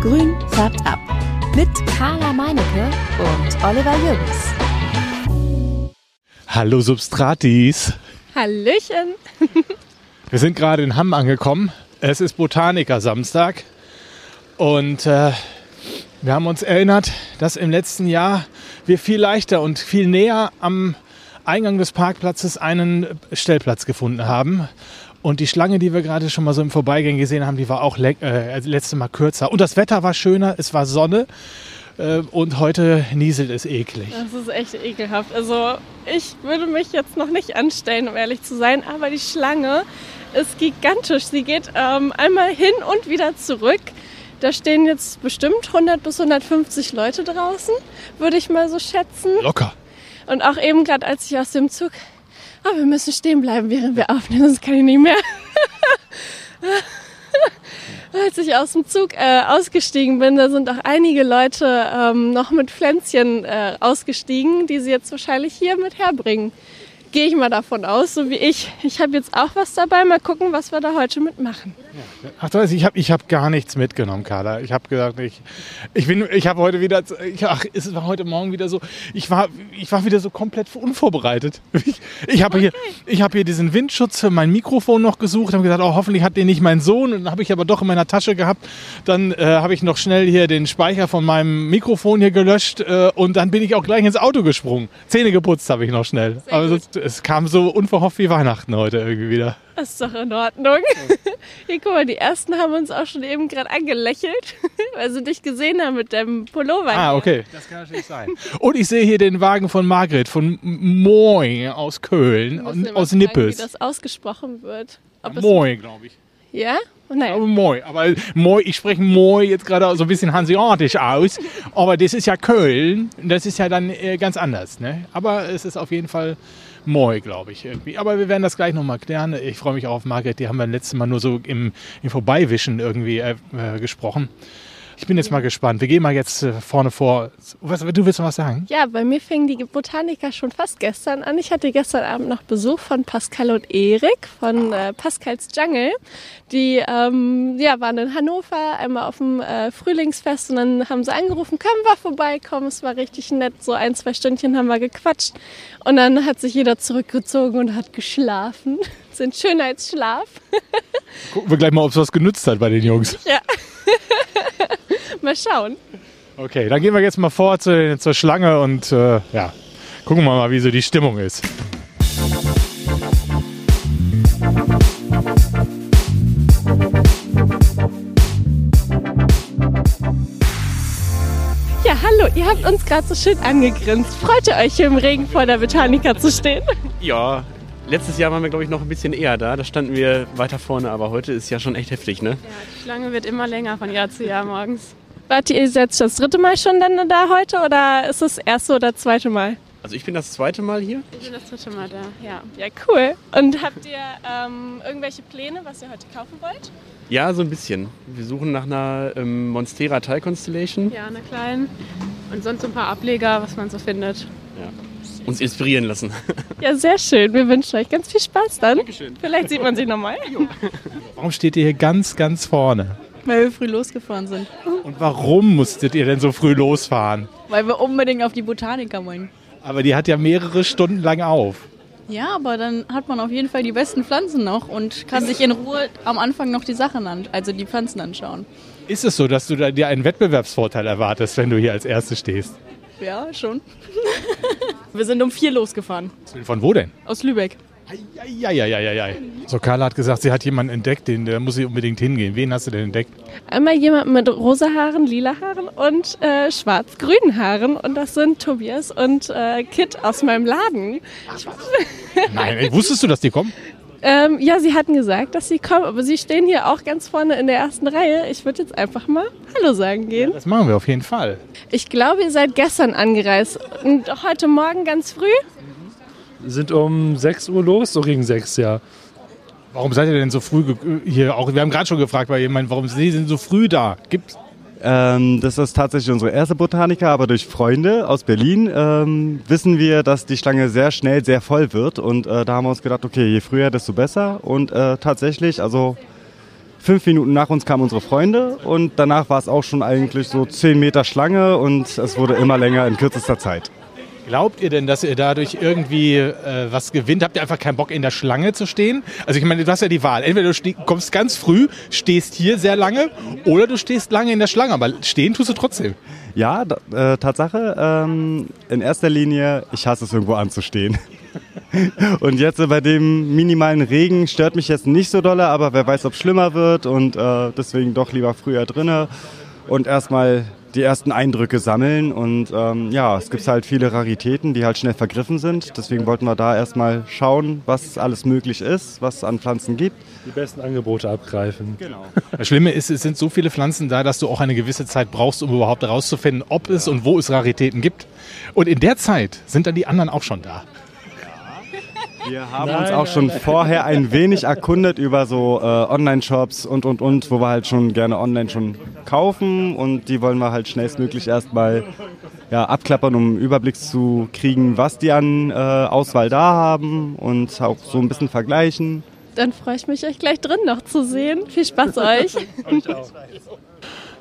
Grün färbt ab. Mit Carla Meinecke und Oliver Jürgens. Hallo Substratis. Hallöchen. Wir sind gerade in Hamm angekommen. Es ist Botaniker Samstag. Und äh, wir haben uns erinnert, dass im letzten Jahr wir viel leichter und viel näher am Eingang des Parkplatzes einen Stellplatz gefunden haben. Und die Schlange, die wir gerade schon mal so im Vorbeigehen gesehen haben, die war auch le äh, letzte Mal kürzer. Und das Wetter war schöner, es war Sonne. Äh, und heute nieselt es eklig. Das ist echt ekelhaft. Also ich würde mich jetzt noch nicht anstellen, um ehrlich zu sein, aber die Schlange ist gigantisch. Sie geht ähm, einmal hin und wieder zurück. Da stehen jetzt bestimmt 100 bis 150 Leute draußen, würde ich mal so schätzen. Locker. Und auch eben gerade, als ich aus dem Zug, oh, wir müssen stehen bleiben, während wir aufnehmen, sonst kann ich nicht mehr. als ich aus dem Zug äh, ausgestiegen bin, da sind auch einige Leute ähm, noch mit Pflänzchen äh, ausgestiegen, die sie jetzt wahrscheinlich hier mit herbringen gehe ich mal davon aus, so wie ich. Ich habe jetzt auch was dabei. Mal gucken, was wir da heute mitmachen. Ach, das, ich habe ich hab gar nichts mitgenommen, Carla. Ich habe gesagt, ich, ich bin, ich habe heute wieder, ich, ach, es war heute Morgen wieder so, ich war, ich war wieder so komplett unvorbereitet. Ich, ich habe okay. hier, ich habe hier diesen Windschutz für mein Mikrofon noch gesucht, habe gesagt, oh, hoffentlich hat den nicht mein Sohn. Und dann habe ich aber doch in meiner Tasche gehabt. Dann äh, habe ich noch schnell hier den Speicher von meinem Mikrofon hier gelöscht äh, und dann bin ich auch gleich ins Auto gesprungen. Zähne geputzt habe ich noch schnell. Sehr aber sonst, es kam so unverhofft wie Weihnachten heute irgendwie wieder. Das ist doch in Ordnung. Hier, guck mal, die ersten haben uns auch schon eben gerade angelächelt, weil sie dich gesehen haben mit deinem Pullover. Ah, okay. Das kann natürlich sein. Und ich sehe hier den Wagen von Margret von Moin aus Köln, aus Nippes. Fragen, wie das ausgesprochen wird. Moin, glaube ich. Ja? Oh, nein. Aber Moi. Aber Moi, ich spreche Moi jetzt gerade so ein bisschen hanseatisch aus. Aber das ist ja Köln. Das ist ja dann äh, ganz anders. Ne? Aber es ist auf jeden Fall Moi, glaube ich irgendwie. Aber wir werden das gleich nochmal klären. Ich freue mich auch auf Margret. Die haben wir letztes Mal nur so im, im Vorbeiwischen irgendwie äh, äh gesprochen. Ich bin jetzt mal gespannt. Wir gehen mal jetzt äh, vorne vor. Was, du willst noch was sagen? Ja, bei mir fingen die Botaniker schon fast gestern an. Ich hatte gestern Abend noch Besuch von Pascal und Erik von äh, Pascals Jungle. Die ähm, ja, waren in Hannover, einmal auf dem äh, Frühlingsfest und dann haben sie angerufen, können wir vorbeikommen. Es war richtig nett. So ein, zwei Stündchen haben wir gequatscht. Und dann hat sich jeder zurückgezogen und hat geschlafen. Sind Schönheitsschlaf. Gucken wir gleich mal, ob es was genützt hat bei den Jungs. Ja. mal schauen. Okay, dann gehen wir jetzt mal vor zu, zur Schlange und äh, ja, gucken wir mal, wie so die Stimmung ist. Ja, hallo, ihr habt uns gerade so schön angegrinst. Freut ihr euch hier im Regen vor der Botanica zu stehen? Ja, Letztes Jahr waren wir, glaube ich, noch ein bisschen eher da. Da standen wir weiter vorne, aber heute ist ja schon echt heftig, ne? Ja, die Schlange wird immer länger von Jahr zu Jahr morgens. Wart ihr jetzt das dritte Mal schon dann da heute oder ist es das erste oder zweite Mal? Also ich bin das zweite Mal hier. Ich bin das dritte Mal da, ja. Ja, cool. Und habt ihr ähm, irgendwelche Pläne, was ihr heute kaufen wollt? Ja, so ein bisschen. Wir suchen nach einer ähm, Monstera Tile Constellation. Ja, einer kleinen. Und sonst ein paar Ableger, was man so findet. Ja uns inspirieren lassen. Ja, sehr schön. Wir wünschen euch ganz viel Spaß dann. Dankeschön. Vielleicht sieht man sich nochmal. Warum steht ihr hier ganz, ganz vorne? Weil wir früh losgefahren sind. Und warum musstet ihr denn so früh losfahren? Weil wir unbedingt auf die Botaniker wollen. Aber die hat ja mehrere Stunden lang auf. Ja, aber dann hat man auf jeden Fall die besten Pflanzen noch und kann sich in Ruhe am Anfang noch die Sachen an, also die Pflanzen anschauen. Ist es so, dass du dir einen Wettbewerbsvorteil erwartest, wenn du hier als Erste stehst? Ja, schon. Wir sind um vier losgefahren. Von wo denn? Aus Lübeck. Eieieiei. So, Carla hat gesagt, sie hat jemanden entdeckt, den, der muss sie unbedingt hingehen. Wen hast du denn entdeckt? Einmal jemanden mit rosa Haaren, lila Haaren und äh, schwarz-grünen Haaren. Und das sind Tobias und äh, Kit aus meinem Laden. Ach, Nein, wusstest du, dass die kommen? Ähm, ja, sie hatten gesagt, dass sie kommen, aber sie stehen hier auch ganz vorne in der ersten Reihe. Ich würde jetzt einfach mal Hallo sagen gehen. Ja, das machen wir auf jeden Fall. Ich glaube, ihr seid gestern angereist und heute Morgen ganz früh? Wir sind um 6 Uhr los, so gegen 6, ja. Warum seid ihr denn so früh hier? Auch wir haben gerade schon gefragt bei jemandem, warum sind Sie so früh da? Gibt's ähm, das ist tatsächlich unsere erste Botaniker, aber durch Freunde aus Berlin ähm, wissen wir, dass die Schlange sehr schnell sehr voll wird. Und äh, da haben wir uns gedacht, okay, je früher, desto besser. Und äh, tatsächlich, also Fünf Minuten nach uns kamen unsere Freunde und danach war es auch schon eigentlich so zehn Meter Schlange und es wurde immer länger in kürzester Zeit. Glaubt ihr denn, dass ihr dadurch irgendwie äh, was gewinnt? Habt ihr einfach keinen Bock in der Schlange zu stehen? Also ich meine, du hast ja die Wahl. Entweder du kommst ganz früh, stehst hier sehr lange oder du stehst lange in der Schlange, aber stehen tust du trotzdem. Ja, äh, Tatsache. Ähm, in erster Linie, ich hasse es irgendwo anzustehen. und jetzt bei dem minimalen Regen stört mich jetzt nicht so dolle, aber wer weiß, ob es schlimmer wird und äh, deswegen doch lieber früher drinne und erstmal die ersten Eindrücke sammeln. Und ähm, ja, es gibt halt viele Raritäten, die halt schnell vergriffen sind. Deswegen wollten wir da erstmal schauen, was alles möglich ist, was es an Pflanzen gibt. Die besten Angebote abgreifen. Genau. Das Schlimme ist, es sind so viele Pflanzen da, dass du auch eine gewisse Zeit brauchst, um überhaupt herauszufinden, ob es und wo es Raritäten gibt. Und in der Zeit sind dann die anderen auch schon da. Wir haben Nein, uns auch nein, schon nein. vorher ein wenig erkundet über so äh, Online-Shops und und und, wo wir halt schon gerne online schon kaufen und die wollen wir halt schnellstmöglich erstmal ja, abklappern, um einen Überblick zu kriegen, was die an äh, Auswahl da haben und auch so ein bisschen vergleichen. Dann freue ich mich, euch gleich drin noch zu sehen. Viel Spaß euch.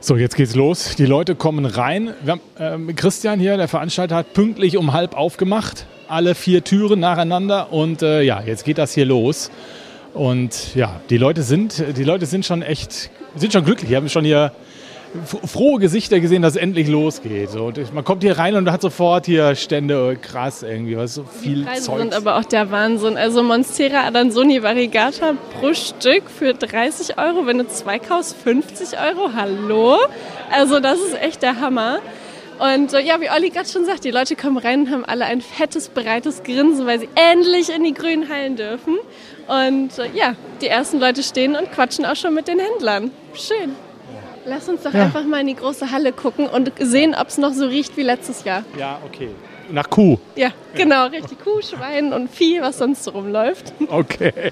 So, jetzt geht's los. Die Leute kommen rein. Haben, ähm, Christian hier, der Veranstalter, hat pünktlich um halb aufgemacht. Alle vier Türen nacheinander. Und äh, ja, jetzt geht das hier los. Und ja, die Leute sind, die Leute sind schon echt, sind schon glücklich. Die haben schon hier frohe Gesichter gesehen, dass es endlich losgeht. So, und man kommt hier rein und hat sofort hier Stände, oh, krass irgendwie, was so viel Preise Zeug. sind aber auch der Wahnsinn. Also Monstera Adansoni Variegata pro Stück für 30 Euro. Wenn du zwei kaufst, 50 Euro. Hallo? Also das ist echt der Hammer. Und äh, ja, wie Olli gerade schon sagt, die Leute kommen rein und haben alle ein fettes, breites Grinsen, weil sie endlich in die grünen Hallen dürfen. Und äh, ja, die ersten Leute stehen und quatschen auch schon mit den Händlern. Schön. Lass uns doch einfach mal in die große Halle gucken und sehen, ob es noch so riecht wie letztes Jahr. Ja, okay. Nach Kuh. Ja, genau, richtig. Kuh, Schwein und Vieh, was sonst so rumläuft. Okay.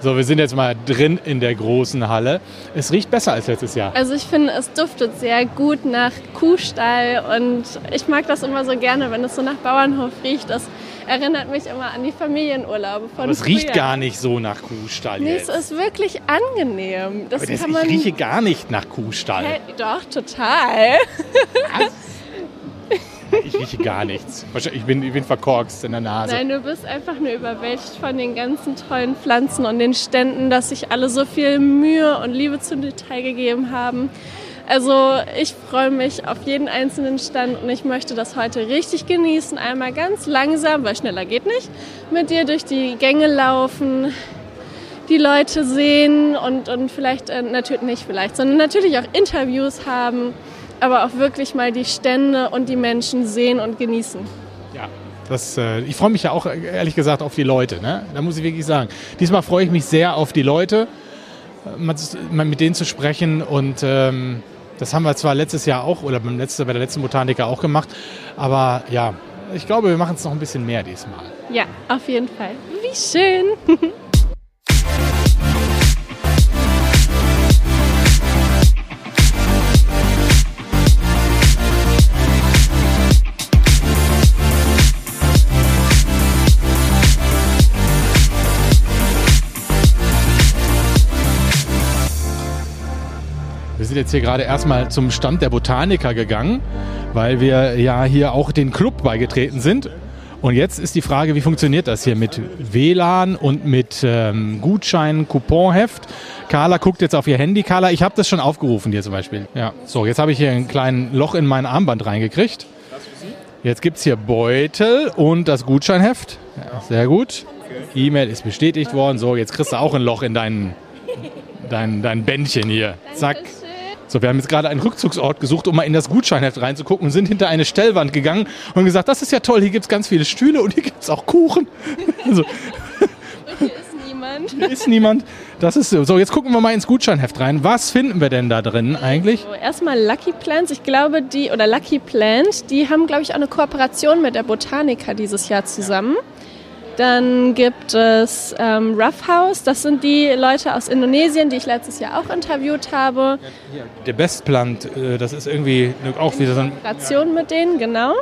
So, wir sind jetzt mal drin in der großen Halle. Es riecht besser als letztes Jahr. Also ich finde, es duftet sehr gut nach Kuhstall und ich mag das immer so gerne, wenn es so nach Bauernhof riecht. Das erinnert mich immer an die Familienurlaube von Aber es riecht früher. gar nicht so nach Kuhstall Nee, es jetzt. ist wirklich angenehm. Das Aber das, kann ich man. rieche gar nicht nach Kuhstall. Hä, doch, total. Ich rieche gar nichts. Ich bin, ich bin verkorkst in der Nase. Nein, du bist einfach nur überwältigt von den ganzen tollen Pflanzen und den Ständen, dass sich alle so viel Mühe und Liebe zum Detail gegeben haben. Also ich freue mich auf jeden einzelnen Stand und ich möchte das heute richtig genießen. Einmal ganz langsam, weil schneller geht nicht, mit dir durch die Gänge laufen, die Leute sehen und, und vielleicht, äh, natürlich nicht vielleicht, sondern natürlich auch Interviews haben, aber auch wirklich mal die Stände und die Menschen sehen und genießen. Ja, das, äh, ich freue mich ja auch ehrlich gesagt auf die Leute. Ne? Da muss ich wirklich sagen. Diesmal freue ich mich sehr auf die Leute, äh, mit denen zu sprechen. Und ähm, das haben wir zwar letztes Jahr auch oder beim letzten, bei der letzten Botaniker auch gemacht. Aber ja, ich glaube, wir machen es noch ein bisschen mehr diesmal. Ja, auf jeden Fall. Wie schön. jetzt hier gerade erstmal zum Stand der Botaniker gegangen, weil wir ja hier auch den Club beigetreten sind. Und jetzt ist die Frage, wie funktioniert das hier mit WLAN und mit ähm, Gutschein, Couponheft? Carla guckt jetzt auf ihr Handy. Carla, ich habe das schon aufgerufen hier zum Beispiel. Ja. So, jetzt habe ich hier ein kleines Loch in mein Armband reingekriegt. Jetzt gibt es hier Beutel und das Gutscheinheft. Ja, sehr gut. E-Mail ist bestätigt worden. So, jetzt kriegst du auch ein Loch in dein, dein, dein Bändchen hier. Zack. So, wir haben jetzt gerade einen Rückzugsort gesucht, um mal in das Gutscheinheft reinzugucken und sind hinter eine Stellwand gegangen und gesagt, das ist ja toll, hier gibt es ganz viele Stühle und hier gibt es auch Kuchen. Also, Hier ist niemand. hier ist niemand. Das ist so. So, jetzt gucken wir mal ins Gutscheinheft rein. Was finden wir denn da drin eigentlich? So, erstmal Lucky Plants. Ich glaube, die, oder Lucky Plant, die haben, glaube ich, auch eine Kooperation mit der Botanica dieses Jahr zusammen. Dann gibt es ähm, Rough House. Das sind die Leute aus Indonesien, die ich letztes Jahr auch interviewt habe. Der Bestplant, äh, das ist irgendwie auch wieder so ein Kooperation mit denen, genau.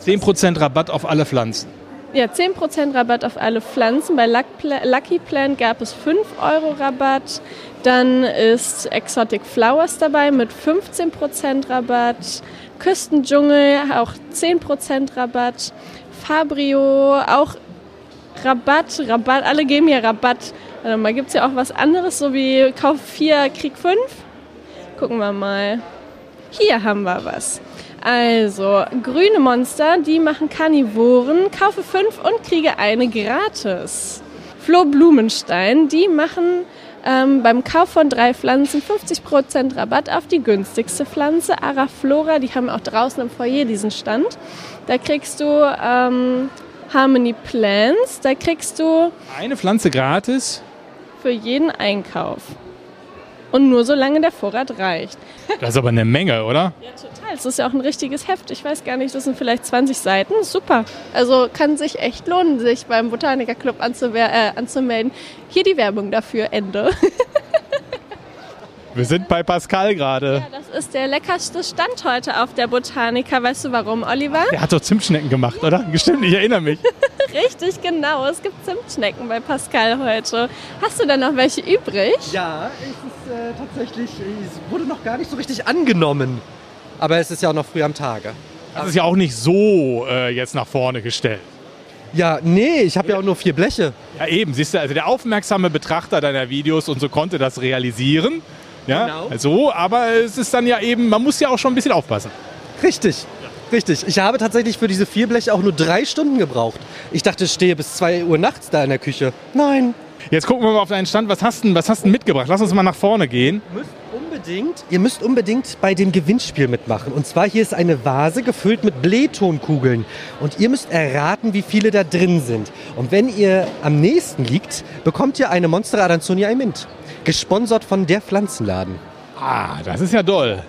10% Rabatt auf alle Pflanzen. Ja, 10% Rabatt auf alle Pflanzen. Bei Lucky Plant gab es 5 Euro Rabatt. Dann ist Exotic Flowers dabei mit 15% Rabatt. Küstendschungel auch 10% Rabatt. Fabrio auch Rabatt. Rabatt, alle geben hier Rabatt. Warte mal, gibt es ja auch was anderes, so wie Kauf 4, Krieg 5? Gucken wir mal. Hier haben wir was. Also, grüne Monster, die machen Karnivoren. Kaufe fünf und kriege eine gratis. Flo Blumenstein, die machen ähm, beim Kauf von drei Pflanzen 50% Rabatt auf die günstigste Pflanze. Araflora, die haben auch draußen im Foyer diesen Stand. Da kriegst du ähm, Harmony Plants, da kriegst du Eine Pflanze gratis. für jeden Einkauf. Und nur solange der Vorrat reicht. Das ist aber eine Menge, oder? Ja, total. Es ist ja auch ein richtiges Heft. Ich weiß gar nicht, das sind vielleicht 20 Seiten. Super. Also kann sich echt lohnen, sich beim Botaniker Club anzuwer- äh, anzumelden. Hier die Werbung dafür. Ende. Wir sind bei Pascal gerade. Ja, das ist der leckerste Stand heute auf der Botanica. Weißt du warum, Oliver? Der hat doch Zimtschnecken gemacht, oder? Gestimmt, ich erinnere mich. Richtig, genau. Es gibt Zimtschnecken bei Pascal heute. Hast du denn noch welche übrig? Ja, es ist äh, tatsächlich, es wurde noch gar nicht so richtig angenommen. Aber es ist ja auch noch früh am Tage. Das ist ja auch nicht so äh, jetzt nach vorne gestellt. Ja, nee, ich habe ja auch nur vier Bleche. Ja, eben, siehst du, also der aufmerksame Betrachter deiner Videos und so konnte das realisieren. Ja, Genau. also, aber es ist dann ja eben, man muss ja auch schon ein bisschen aufpassen. Richtig. Richtig. Ich habe tatsächlich für diese vier Bleche auch nur drei Stunden gebraucht. Ich dachte, ich stehe bis zwei Uhr nachts da in der Küche. Nein. Jetzt gucken wir mal auf deinen Stand. Was hast du denn, was hast du denn mitgebracht? Lass uns mal nach vorne gehen. Ihr müsst unbedingt, ihr müsst unbedingt bei dem Gewinnspiel mitmachen. Und zwar hier ist eine Vase gefüllt mit Blähtonkugeln. Und ihr müsst erraten, wie viele da drin sind. Und wenn ihr am nächsten liegt, bekommt ihr eine Monstera Adansonia im Mint. Gesponsert von der Pflanzenladen. Ah, das ist ja doll.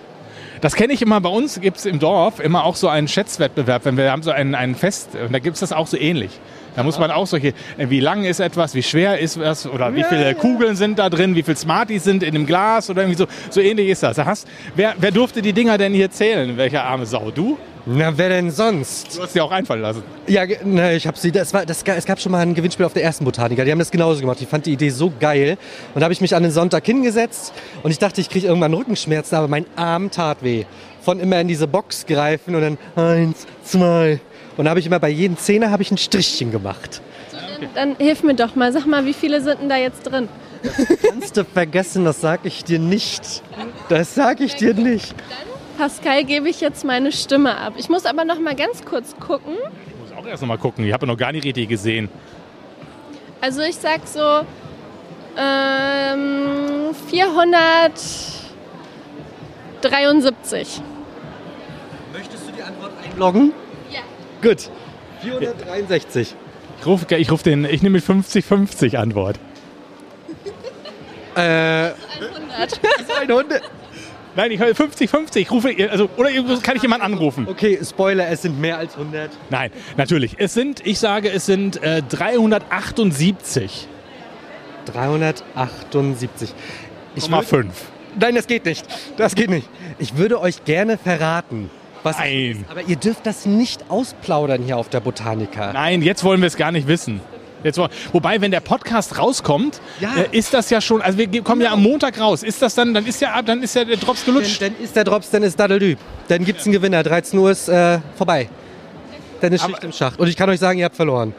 Das kenne ich immer bei uns, gibt es im Dorf immer auch so einen Schätzwettbewerb, wenn wir haben so ein, ein Fest und da gibt es das auch so ähnlich. Da muss man auch solche, äh, wie lang ist etwas, wie schwer ist was oder wie viele Kugeln sind da drin, wie viele Smarties sind in dem Glas oder irgendwie so. So ähnlich ist das. Da hast, wer, wer durfte die Dinger denn hier zählen? Welcher arme Sau? Du? Na, wer denn sonst? Du hast sie auch einfallen lassen. Ja, ne, ich habe sie. Das war, das, es gab schon mal ein Gewinnspiel auf der ersten Botaniker. Die haben das genauso gemacht. Ich fand die Idee so geil. Und da habe ich mich an den Sonntag hingesetzt und ich dachte, ich kriege irgendwann Rückenschmerzen, aber mein Arm tat weh. Von immer in diese Box greifen und dann eins, zwei. Und da habe ich immer bei jedem Zehner habe ich ein Strichchen gemacht. Dann hilf mir doch mal. Sag mal, wie viele sind denn da jetzt drin? Kannst du vergessen, das sag ich dir nicht. Das sag ich dir nicht. Pascal gebe ich jetzt meine Stimme ab. Ich muss aber noch mal ganz kurz gucken. Ich muss auch erst noch mal gucken. Ich habe noch gar nicht richtig gesehen. Also ich sag so ähm, 473. Möchtest du die Antwort einloggen? Ja. Gut. 463. Ich rufe ich ruf den, ich nehme mit 50-50 Antwort. Äh, 100. 100. Nein, ich 50-50. Ich rufe, also, oder kann ich jemanden anrufen? Okay, Spoiler, es sind mehr als 100. Nein, natürlich. Es sind, ich sage, es sind äh, 378. 378. Ich würd- 5. Nein, das geht nicht. Das geht nicht. Ich würde euch gerne verraten, was. Nein. Aber ihr dürft das nicht ausplaudern hier auf der Botanica. Nein, jetzt wollen wir es gar nicht wissen. Jetzt, wobei, wenn der Podcast rauskommt, Ja. äh, ist das ja schon, also wir kommen ja am Montag raus. Ist das dann, dann ist ja, dann ist ja der Drops Dann, gelutscht. dann ist der Drops, dann ist Dadeldü. Dann gibt's einen Gewinner. 13 Uhr ist äh, vorbei. Dann ist Aber- Schicht im Schacht. Und ich kann euch sagen, ihr habt verloren.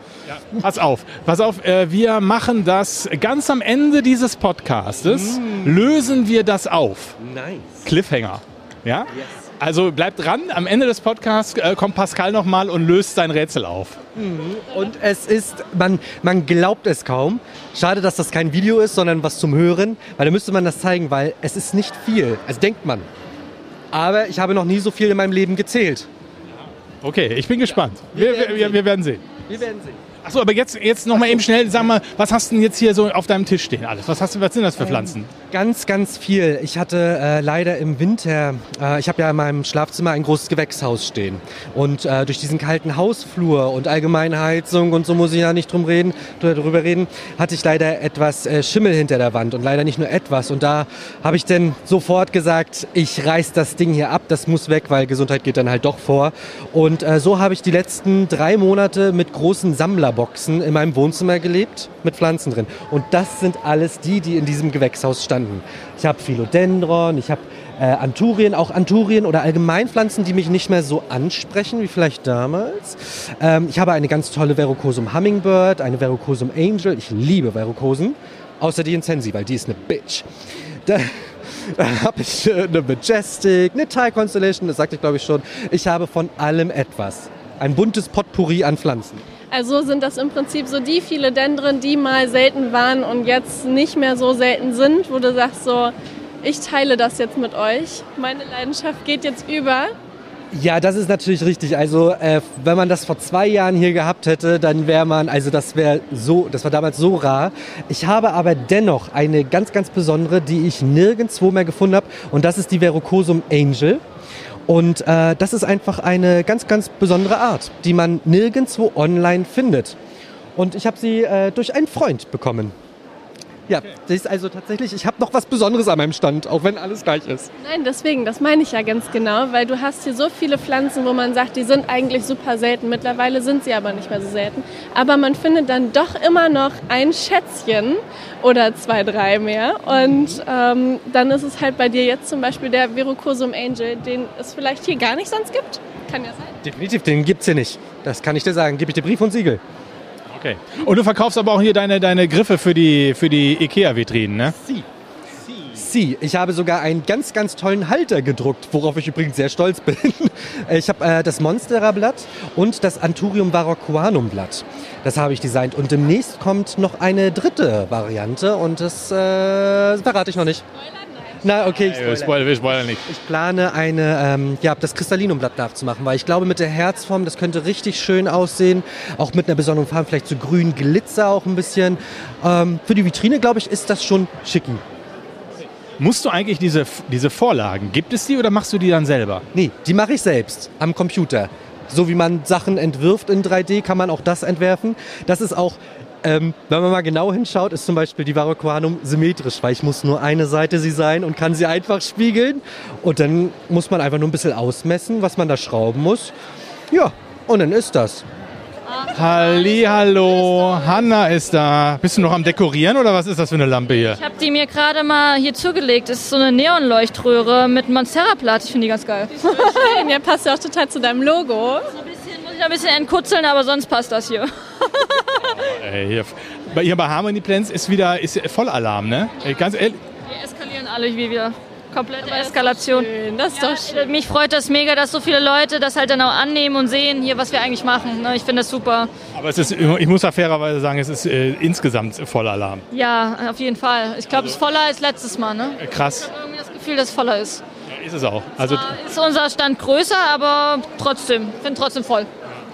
Pass auf, pass auf, äh, wir machen das ganz am Ende dieses Podcastes, lösen wir das auf. Nice. Cliffhanger. Ja? Also bleibt dran, am Ende des Podcasts äh, kommt Pascal nochmal und löst sein Rätsel auf. Und es ist, man, man glaubt es kaum. Schade, dass das kein Video ist, sondern was zum Hören. Weil da müsste man das zeigen, weil es ist nicht viel. Also denkt man. Aber ich habe noch nie so viel in meinem Leben gezählt. Okay, ich bin gespannt. Wir, wir, wir, wir werden sehen. Wir werden sehen. Achso, aber jetzt, jetzt noch mal eben schnell, sag mal, was hast du denn jetzt hier so auf deinem Tisch stehen alles? Was, hast du, was sind das für Pflanzen? Ganz, ganz viel. Ich hatte äh, leider im Winter, äh, ich habe ja in meinem Schlafzimmer ein großes Gewächshaus stehen. Und äh, durch diesen kalten Hausflur und allgemeine Heizung und so muss ich ja nicht drum reden, drüber reden, hatte ich leider etwas äh, Schimmel hinter der Wand und leider nicht nur etwas. Und da habe ich dann sofort gesagt, ich reiß das Ding hier ab, das muss weg, weil Gesundheit geht dann halt doch vor. Und äh, so habe ich die letzten drei Monate mit großen Sammlerboxen in meinem Wohnzimmer gelebt, mit Pflanzen drin. Und das sind alles die, die in diesem Gewächshaus standen. Ich habe Philodendron, ich habe äh, Anturien, auch Anturien oder Allgemeinpflanzen, die mich nicht mehr so ansprechen wie vielleicht damals. Ähm, ich habe eine ganz tolle Verrucosum Hummingbird, eine Verrucosum Angel. Ich liebe Verrucosen, außer die Incensi, weil die ist eine Bitch. Da, da habe ich äh, eine Majestic, eine Thai Constellation, das sagte ich glaube ich schon. Ich habe von allem etwas. Ein buntes Potpourri an Pflanzen. Also sind das im Prinzip so die Philodendren, die mal selten waren und jetzt nicht mehr so selten sind, wo du sagst so, ich teile das jetzt mit euch. Meine Leidenschaft geht jetzt über. Ja, das ist natürlich richtig. Also äh, wenn man das vor zwei Jahren hier gehabt hätte, dann wäre man, also das wäre so, das war damals so rar. Ich habe aber dennoch eine ganz, ganz besondere, die ich nirgendwo mehr gefunden habe und das ist die Verrucosum Angel. Und äh, das ist einfach eine ganz, ganz besondere Art, die man nirgendwo online findet. Und ich habe sie äh, durch einen Freund bekommen. Ja, das ist also tatsächlich, ich habe noch was Besonderes an meinem Stand, auch wenn alles gleich ist. Nein, deswegen, das meine ich ja ganz genau, weil du hast hier so viele Pflanzen, wo man sagt, die sind eigentlich super selten. Mittlerweile sind sie aber nicht mehr so selten. Aber man findet dann doch immer noch ein Schätzchen oder zwei, drei mehr. Und ähm, dann ist es halt bei dir jetzt zum Beispiel der Verrucosum Angel, den es vielleicht hier gar nicht sonst gibt. Kann ja sein. Definitiv, den gibt's hier nicht. Das kann ich dir sagen. Gebe ich dir Brief und Siegel. Okay. Und du verkaufst aber auch hier deine, deine Griffe für die, für die Ikea-Vitrinen, ne? Sie. Ich habe sogar einen ganz, ganz tollen Halter gedruckt, worauf ich übrigens sehr stolz bin. Ich habe äh, das Monstera-Blatt und das Anthurium varroquanum-Blatt. Das habe ich designt. Und demnächst kommt noch eine dritte Variante und das äh, verrate ich noch nicht. Na, okay, ich Äh, Spoiler, wir spoilern nicht. Ich plane eine, ähm, ja, das Kristallinum-Blatt nachzumachen, weil ich glaube, mit der Herzform, das könnte richtig schön aussehen. Auch mit einer besonderen Farbe, vielleicht so grün Glitzer auch ein bisschen. Ähm, für die Vitrine, glaube ich, ist das schon schicki. Musst du eigentlich diese, diese Vorlagen, gibt es die oder machst du die dann selber? Nee, die mache ich selbst am Computer. So wie man Sachen entwirft in 3D, kann man auch das entwerfen. Das ist auch, ähm, wenn man mal genau hinschaut, ist zum Beispiel die Varroquanum symmetrisch, weil ich muss nur eine Seite sie sein und kann sie einfach spiegeln. Und dann muss man einfach nur ein bisschen ausmessen, was man da schrauben muss. Ja, und dann ist das. Hallihallo, Hanna ist da. Bist du noch am Dekorieren oder was ist das für eine Lampe hier? Ich habe die mir gerade mal hier zugelegt. Das ist so eine Neonleuchtröhre mit Monstera-Blatt. Ich finde die ganz geil. Schön, ja, passt ja auch total zu deinem Logo. So ein bisschen, muss ich ein bisschen entkutzeln, aber sonst passt das hier. Ey, hier, bei, hier bei Harmony Plants ist wieder ist Vollalarm, ne? Ganz ehrlich. Wir eskalieren alle wie wir. Komplette Eskalation. Schön, das ist doch schön. Mich freut das mega, dass so viele Leute das halt dann auch annehmen und sehen, hier, was wir eigentlich machen. ne? Ich finde das super. Aber es ist, ich muss ja fairerweise sagen, es ist äh, insgesamt Vollalarm. Ja, auf jeden Fall. Ich glaube, es ist voller als letztes Mal. Ne? Äh, Krass. Ich habe irgendwie das Gefühl, dass es voller ist. Ja, ist es auch. Also Ist unser Stand größer, aber trotzdem. Ich finde trotzdem voll.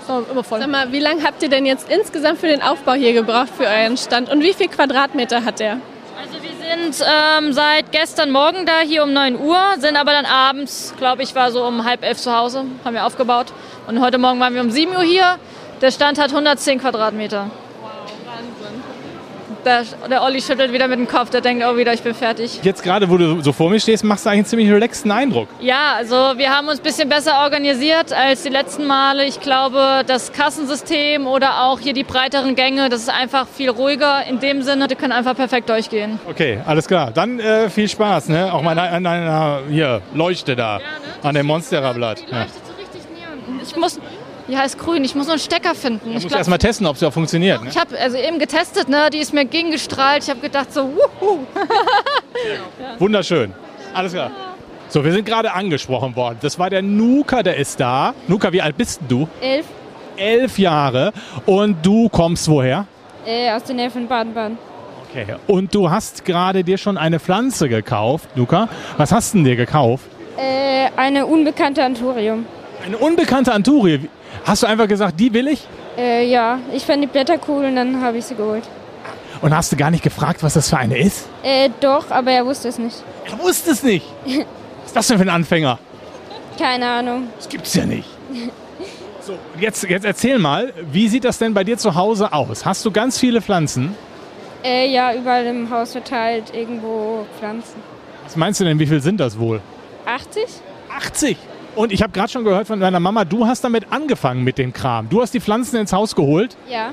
Immer voll. Sag mal, wie lange habt ihr denn jetzt insgesamt für den Aufbau hier gebraucht für euren Stand und wie viel Quadratmeter hat der? Also wir sind ähm, seit gestern Morgen da, hier um 9 Uhr, sind aber dann abends, glaube ich, war so um halb elf zu Hause, haben wir aufgebaut. Und heute Morgen waren wir um 7 Uhr hier. Der Stand hat 110 Quadratmeter. Der, der Olli schüttelt wieder mit dem Kopf, der denkt auch wieder, ich bin fertig. jetzt gerade, wo du so vor mir stehst, machst du eigentlich einen ziemlich relaxten Eindruck. Ja, also wir haben uns ein bisschen besser organisiert als die letzten Male. Ich glaube, das Kassensystem oder auch hier die breiteren Gänge, das ist einfach viel ruhiger. In dem Sinne, die können einfach perfekt durchgehen. Okay, alles klar. Dann äh, viel Spaß, ne? Auch mal an deiner hier, Leuchte da, an dem Monstera-Blatt. Die Ja. leuchtet so richtig neon. Ich muss, ja, ist grün. Ich muss nur einen Stecker finden. Ich glaub, erst mal testen, ob es auch funktioniert. Ne? ich habe also eben getestet, ne? Die ist mir gegengestrahlt. Ich habe gedacht so, wuhu. Wunderschön. Alles klar. So, wir sind gerade angesprochen worden. Das war der Nuka, der ist da. Nuka, wie alt bist du? Elf Elf Jahre. Und du kommst woher? äh, aus der Nähe von Baden-Baden. Okay. Und du hast gerade dir schon eine Pflanze gekauft, Luca. Was hast du denn dir gekauft? Äh, eine unbekannte Anthurium. Eine unbekannte Anturie. Hast du einfach gesagt, die will ich? Äh, ja, ich fand die Blätter cool und dann habe ich sie geholt. Und hast du gar nicht gefragt, was das für eine ist? Äh, doch, aber er wusste es nicht. Er wusste es nicht. Was ist das denn für ein Anfänger? Keine Ahnung. Das gibt's ja nicht. So, jetzt, jetzt erzähl mal, wie sieht das denn bei dir zu Hause aus? Hast du ganz viele Pflanzen? Äh, ja, überall im Haus verteilt irgendwo Pflanzen. Was meinst du denn, wie viel sind das wohl? 80? 80. Und ich habe gerade schon gehört von deiner Mama, du hast damit angefangen mit dem Kram. Du hast die Pflanzen ins Haus geholt. Ja.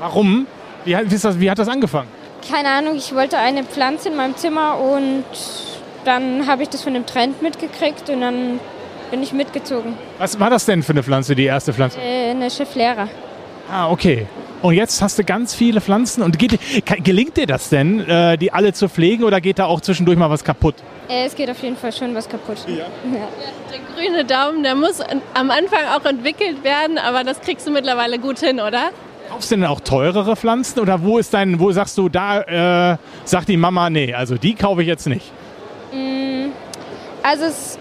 Warum? Wie, hat- wie, das, wie hat das angefangen? Keine Ahnung, ich wollte eine Pflanze in meinem Zimmer und dann habe ich das von dem Trend mitgekriegt und dann bin ich mitgezogen. Was war das denn für eine Pflanze, die erste Pflanze? Äh, eine Cheflehrer. Ah, okay. Und jetzt hast du ganz viele Pflanzen. Und geht, gelingt dir das denn, äh, die alle zu pflegen oder geht da auch zwischendurch mal was kaputt? Äh, es geht auf jeden Fall schon was kaputt. Ja. Der grüne Daumen, der muss am Anfang auch entwickelt werden, aber das kriegst du mittlerweile gut hin, oder? Kaufst du denn auch teurere Pflanzen oder wo ist dein, wo sagst du, da äh, sagt die Mama, nee, also die kaufe ich jetzt nicht. Mm, Also, es,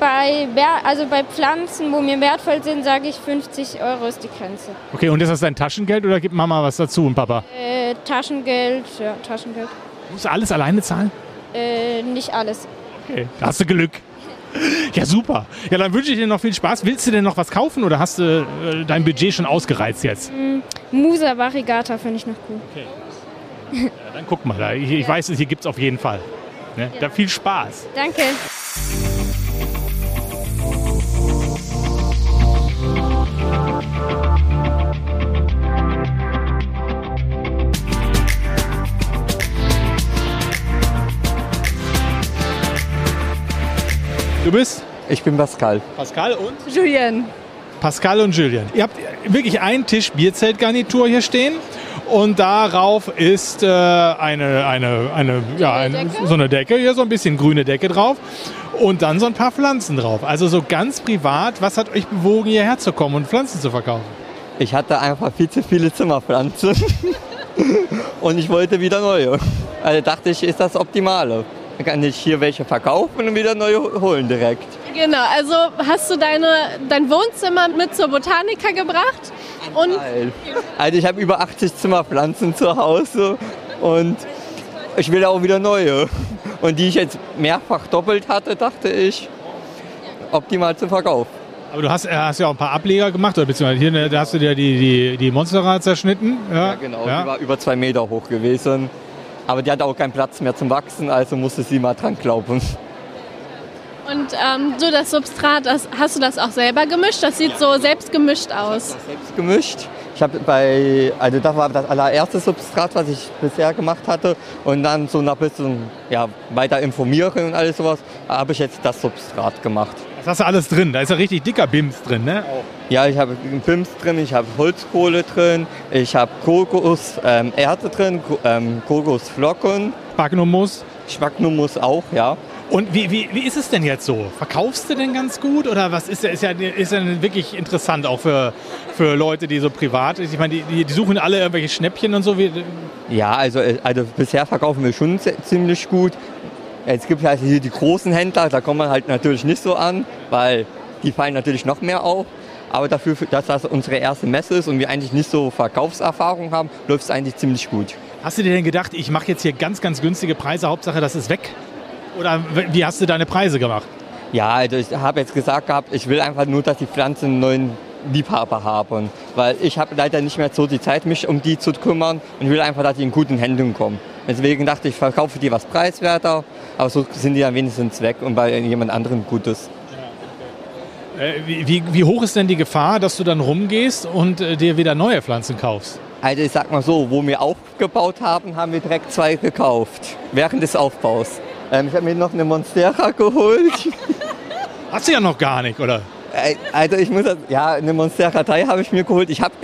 bei, also bei Pflanzen, wo mir wertvoll sind, sage ich 50 Euro ist die Grenze. Okay, und ist das dein Taschengeld oder gibt Mama was dazu und Papa? Äh, Taschengeld, ja, Taschengeld. Musst du alles alleine zahlen? Äh, nicht alles. Okay, da hast du Glück. Ja, super. Ja, dann wünsche ich dir noch viel Spaß. Willst du denn noch was kaufen oder hast du äh, dein Budget schon ausgereizt jetzt? Mm, Musa Variegata finde ich noch cool. Ja, dann guck mal, da. ich, ich weiß, hier gibt es auf jeden Fall. Ne? Da viel Spaß. Danke. Du bist? Ich bin Pascal. Pascal und? Julien. Pascal und Julian. Ihr habt wirklich einen Tisch Bierzeltgarnitur hier stehen und darauf ist äh, eine, eine, eine, ja, eine, so eine Decke, hier so ein bisschen grüne Decke drauf und dann so ein paar Pflanzen drauf. Also so ganz privat, was hat euch bewogen, hierher zu kommen und Pflanzen zu verkaufen? Ich hatte einfach viel zu viele Zimmerpflanzen und ich wollte wieder neue. Also dachte ich, ist das Optimale. Dann kann ich hier welche verkaufen und wieder neue holen direkt. Genau, also hast du deine, dein Wohnzimmer mit zur Botanica gebracht? Und Geil. Also ich habe über 80 Zimmerpflanzen zu Hause und ich will auch wieder neue. Und die ich jetzt mehrfach doppelt hatte, dachte ich, optimal zu verkaufen. Aber du hast, äh, hast ja auch ein paar Ableger gemacht, oder beziehungsweise hier ne, da hast du dir die, die, die Monstera zerschnitten. Ja, Ja, genau. Ja. Die war über zwei Meter hoch gewesen. Aber die hatte auch keinen Platz mehr zum Wachsen, also musste sie mal dran glauben. Und ähm, so das Substrat, das, hast du das auch selber gemischt? Das sieht so selbst gemischt aus. Selbst gemischt. Ich habe bei, also das war das allererste Substrat, was ich bisher gemacht hatte. Und dann so nach bisschen ja, weiter informieren und alles sowas, habe ich jetzt das Substrat gemacht. Das hast du alles drin. Da ist ja richtig dicker Bims drin, ne? Ja, ich habe Pims drin, ich habe Holzkohle drin, ich habe Kokos, ähm, Erde drin, ähm, Kokosflocken. Sphagnummus. Sphagnummus auch, ja. Und wie, wie, wie ist es denn jetzt so? Verkaufst du denn ganz gut oder was ist ja, ist ja, ist ja wirklich interessant auch für, für Leute, die so privat, ich meine, die, die, suchen alle irgendwelche Schnäppchen und so. Wie, Ja, also, äh, also bisher verkaufen wir schon zi- ziemlich gut. Es gibt halt hier die großen Händler, da kommt man halt natürlich nicht so an, weil die fallen natürlich noch mehr auf. Aber dafür, dass das unsere erste Messe ist und wir eigentlich nicht so Verkaufserfahrung haben, läuft es eigentlich ziemlich gut. Hast du dir denn gedacht, ich mache jetzt hier ganz, ganz günstige Preise, Hauptsache das ist weg? Oder wie hast du deine Preise gemacht? Ja, also ich habe jetzt gesagt gehabt, ich will einfach nur, dass die Pflanzen einen neuen Liebhaber haben. Weil ich habe leider nicht mehr so die Zeit, mich um die zu kümmern und will einfach, dass die in guten Händen kommen. Deswegen dachte ich, verkaufe die was preiswerter, aber so sind die dann wenigstens weg und bei jemand anderem Gutes. Äh, wie, wie, wie hoch ist denn die Gefahr, dass du dann rumgehst und äh, dir wieder neue Pflanzen kaufst? Also ich sag mal so, wo wir aufgebaut haben, haben wir direkt zwei gekauft, während des Aufbaus. Ähm, ich habe mir noch eine Monstera geholt. Hast du ja noch gar nicht, oder? Also ich muss, das- ja, eine Monstera 3 habe ich mir geholt. Ich habe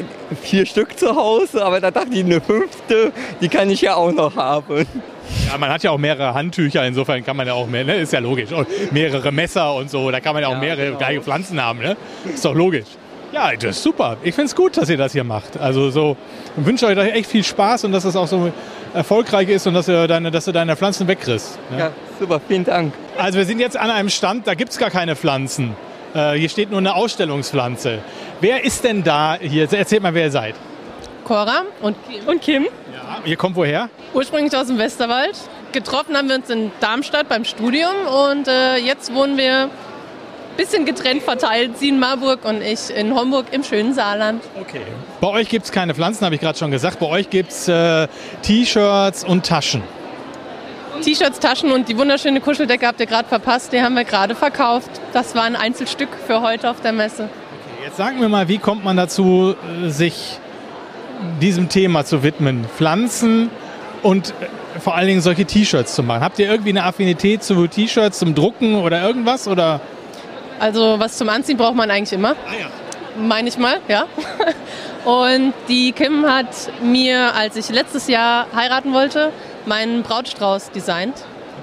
vier Stück zu Hause, aber da dachte ich, eine fünfte, die kann ich ja auch noch haben. Ja, man hat ja auch mehrere Handtücher, insofern kann man ja auch mehr, ne? Ist ja logisch. Und mehrere Messer und so, da kann man ja auch mehrere geile Pflanzen haben, ne? Ist doch logisch. Ja, das ist super. Ich finde es gut, dass ihr das hier macht. Also so, ich wünsche euch da echt viel Spaß und dass das auch so erfolgreich ist und dass, ihr deine, dass du deine Pflanzen wegkriegst. Ne? Ja, super, vielen Dank. Also wir sind jetzt an einem Stand, da gibt es gar keine Pflanzen. Äh, hier steht nur eine Ausstellungspflanze. Wer ist denn da hier? Erzählt mal, wer ihr seid. Cora und, und Kim. Ja. Ihr kommt woher? Ursprünglich aus dem Westerwald. Getroffen haben wir uns in Darmstadt beim Studium und äh, jetzt wohnen wir ein bisschen getrennt verteilt. Sie in Marburg und ich in Homburg im schönen Saarland. Okay. Bei euch gibt es keine Pflanzen, habe ich gerade schon gesagt. Bei euch gibt es äh, T-Shirts und Taschen. T-Shirts, Taschen und die wunderschöne Kuscheldecke habt ihr gerade verpasst. Die haben wir gerade verkauft. Das war ein Einzelstück für heute auf der Messe. Jetzt sagen wir mal, wie kommt man dazu, sich diesem Thema zu widmen? Pflanzen und äh, vor allen Dingen solche T-Shirts zu machen. Habt ihr irgendwie eine Affinität zu T-Shirts, zum Drucken oder irgendwas? Oder? Also was zum Anziehen braucht man eigentlich immer. Ah ja. Meine ich mal, ja. Und die Kim hat mir, als ich letztes Jahr heiraten wollte, meinen Brautstrauß designt.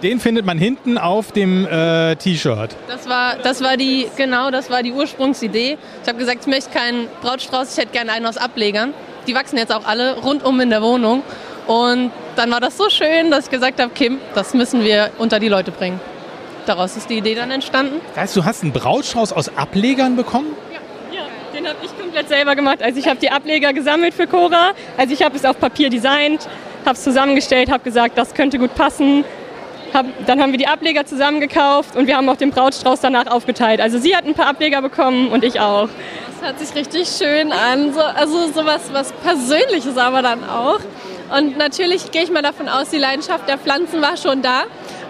Den findet man hinten auf dem äh, T-Shirt. Das war, das war die, genau, das war die Ursprungsidee. Ich habe gesagt, ich möchte keinen Brautstrauß, ich hätte gerne einen aus Ablegern. Die wachsen jetzt auch alle rundum in der Wohnung. Und dann war das so schön, dass ich gesagt habe, Kim, das müssen wir unter die Leute bringen. Daraus ist die Idee dann entstanden. Das heißt, du hast einen Brautstrauß aus Ablegern bekommen? Den habe ich komplett selber gemacht. Also ich habe die Ableger gesammelt für Cora. Also ich habe es auf Papier designt, habe es zusammengestellt, habe gesagt, das könnte gut passen. Hab, dann haben wir die Ableger zusammengekauft und wir haben auch den Brautstrauß danach aufgeteilt. Also sie hat ein paar Ableger bekommen und ich auch. Das hört sich richtig schön an. So, also sowas was Persönliches aber dann auch. Und natürlich gehe ich mal davon aus, die Leidenschaft der Pflanzen war schon da.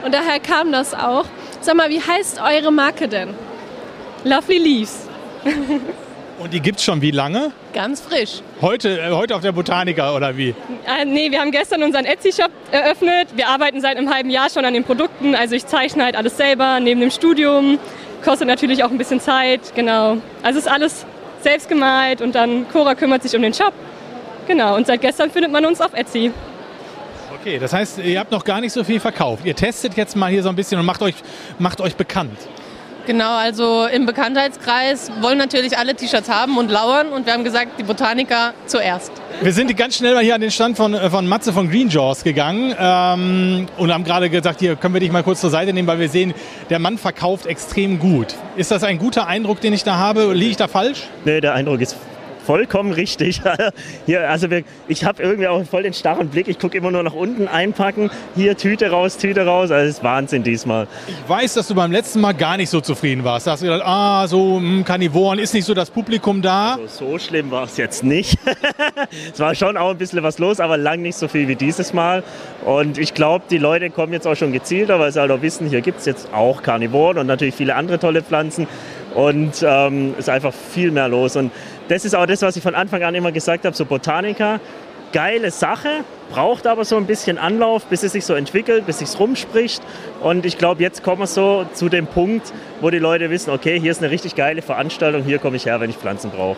Und daher kam das auch. Sag mal, wie heißt eure Marke denn? Lovely Leaves. Und die gibt es schon wie lange? Ganz frisch. Heute, äh, heute auf der Botaniker oder wie? Äh, nee, wir haben gestern unseren Etsy-Shop eröffnet. Wir arbeiten seit einem halben Jahr schon an den Produkten. Also ich zeichne halt alles selber neben dem Studium. Kostet natürlich auch ein bisschen Zeit, genau. Also ist alles selbst gemalt und dann Cora kümmert sich um den Shop. Genau, und seit gestern findet man uns auf Etsy. Okay, das heißt, ihr habt noch gar nicht so viel verkauft. Ihr testet jetzt mal hier so ein bisschen und macht euch, macht euch bekannt. Genau, also im Bekanntheitskreis wollen natürlich alle T-Shirts haben und lauern und wir haben gesagt, die Botaniker zuerst. Wir sind ganz schnell mal hier an den Stand von, äh, von Matze von Green Jaws gegangen ähm, und haben gerade gesagt, hier können wir dich mal kurz zur Seite nehmen, weil wir sehen, der Mann verkauft extrem gut. Ist das ein guter Eindruck, den ich da habe? Liege ich da falsch? Nee, der Eindruck ist vollkommen richtig. Hier, also wir, ich habe irgendwie auch voll den starren Blick. Ich gucke immer nur nach unten einpacken. Hier Tüte raus, Tüte raus. Also es ist Wahnsinn diesmal. Ich weiß, dass du beim letzten Mal gar nicht so zufrieden warst. Da hast du gedacht, ah, so mh, Karnivoren, ist nicht so das Publikum da. Also so schlimm war es jetzt nicht. es war schon auch ein bisschen was los, aber lang nicht so viel wie dieses Mal. Und ich glaube, die Leute kommen jetzt auch schon gezielter, weil sie halt auch wissen, hier gibt es jetzt auch Karnivoren und natürlich viele andere tolle Pflanzen. Und ähm, ist einfach viel mehr los. Und das ist auch das, was ich von Anfang an immer gesagt habe, so Botanica, geile Sache, braucht aber so ein bisschen Anlauf, bis es sich so entwickelt, bis es rumspricht. Und ich glaube, jetzt kommen wir so zu dem Punkt, wo die Leute wissen, okay, hier ist eine richtig geile Veranstaltung, hier komme ich her, wenn ich Pflanzen brauche.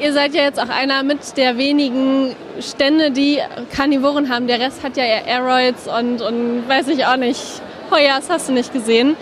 Ihr seid ja jetzt auch einer mit der wenigen Stände, die Karnivoren haben. Der Rest hat ja Aeroids und, und weiß ich auch nicht, Heuers hast du nicht gesehen.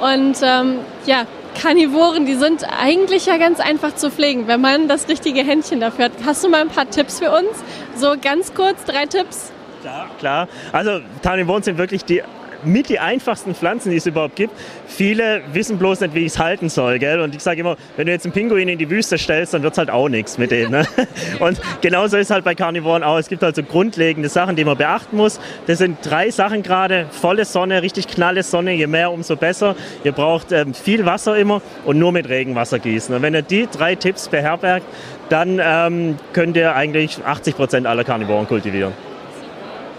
Und ähm, ja, Karnivoren, die sind eigentlich ja ganz einfach zu pflegen, wenn man das richtige Händchen dafür hat. Hast du mal ein paar Tipps für uns? So ganz kurz, drei Tipps? Klar, klar. Also Karnivoren sind wirklich die mit die einfachsten Pflanzen, die es überhaupt gibt. Viele wissen bloß nicht, wie ich es halten soll. Gell? Und ich sage immer, wenn du jetzt einen Pinguin in die Wüste stellst, dann wird es halt auch nichts mit dem. Ne? Und genauso ist halt bei Karnivoren auch. Es gibt also grundlegende Sachen, die man beachten muss. Das sind drei Sachen gerade. Volle Sonne, richtig knalle Sonne. Je mehr, umso besser. Ihr braucht ähm, viel Wasser immer und nur mit Regenwasser gießen. Und wenn ihr die drei Tipps beherbergt, dann ähm, könnt ihr eigentlich 80 Prozent aller Karnivoren kultivieren.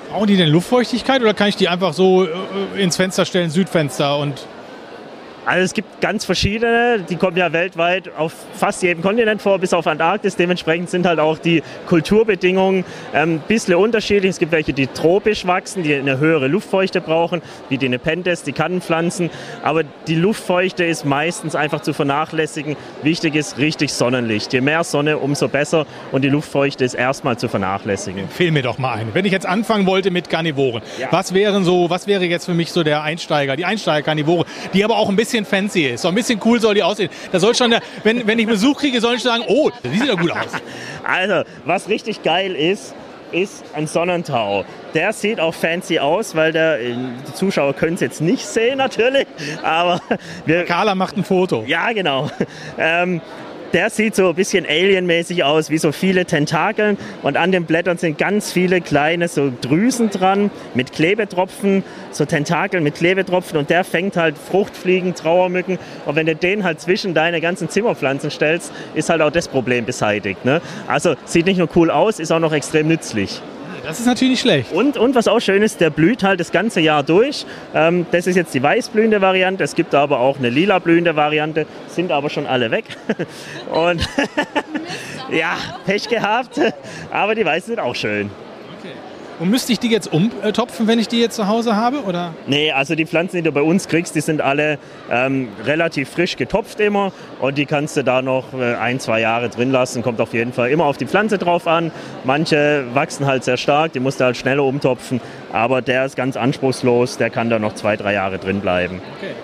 Brauchen die denn Luftfeuchtigkeit oder kann ich die einfach so äh, ins Fenster stellen, Südfenster und also es gibt ganz verschiedene, die kommen ja weltweit auf fast jedem Kontinent vor, bis auf Antarktis. Dementsprechend sind halt auch die Kulturbedingungen ein ähm, bisschen unterschiedlich. Es gibt welche, die tropisch wachsen, die eine höhere Luftfeuchte brauchen, wie die Nepenthes, die Kannenpflanzen. Aber die Luftfeuchte ist meistens einfach zu vernachlässigen. Wichtig ist richtig Sonnenlicht. Je mehr Sonne, umso besser. Und die Luftfeuchte ist erstmal zu vernachlässigen. Fehl mir doch mal ein. Wenn ich jetzt anfangen wollte mit Karnivoren, ja. was wären so, was wäre jetzt für mich so der Einsteiger, die Einsteiger-Karnivore, die aber auch ein bisschen fancy ist. So ein bisschen cool soll die aussehen. Da soll schon, der, wenn, wenn ich Besuch kriege, soll ich sagen, oh, die sieht ja gut aus. Also, was richtig geil ist, ist ein Sonnentau. Der sieht auch fancy aus, weil der, äh, die Zuschauer können es jetzt nicht sehen natürlich, aber wir, Carla macht ein Foto. Ja, genau. Ähm, der sieht so ein bisschen alienmäßig aus, wie so viele Tentakeln. Und an den Blättern sind ganz viele kleine so Drüsen dran mit Klebetropfen, so Tentakeln mit Klebetropfen. Und der fängt halt Fruchtfliegen, Trauermücken. Und wenn du den halt zwischen deine ganzen Zimmerpflanzen stellst, ist halt auch das Problem beseitigt. Ne? Also sieht nicht nur cool aus, ist auch noch extrem nützlich. Das ist natürlich nicht schlecht. Und, und was auch schön ist, der blüht halt das ganze Jahr durch. Ähm, das ist jetzt die weißblühende Variante. Es gibt aber auch eine lila blühende Variante, sind aber schon alle weg. Und ja, Pech gehabt. Aber die weißen sind auch schön. Und müsste ich die jetzt umtopfen, wenn ich die jetzt zu Hause habe? Oder? Nee, also die Pflanzen, die du bei uns kriegst, die sind alle ähm, relativ frisch getopft immer und die kannst du da noch äh, ein, zwei Jahre drin lassen. Kommt auf jeden Fall immer auf die Pflanze drauf an. Manche wachsen halt sehr stark, die musst du halt schneller umtopfen. Aber der ist ganz anspruchslos, der kann da noch zwei, drei Jahre drin bleiben.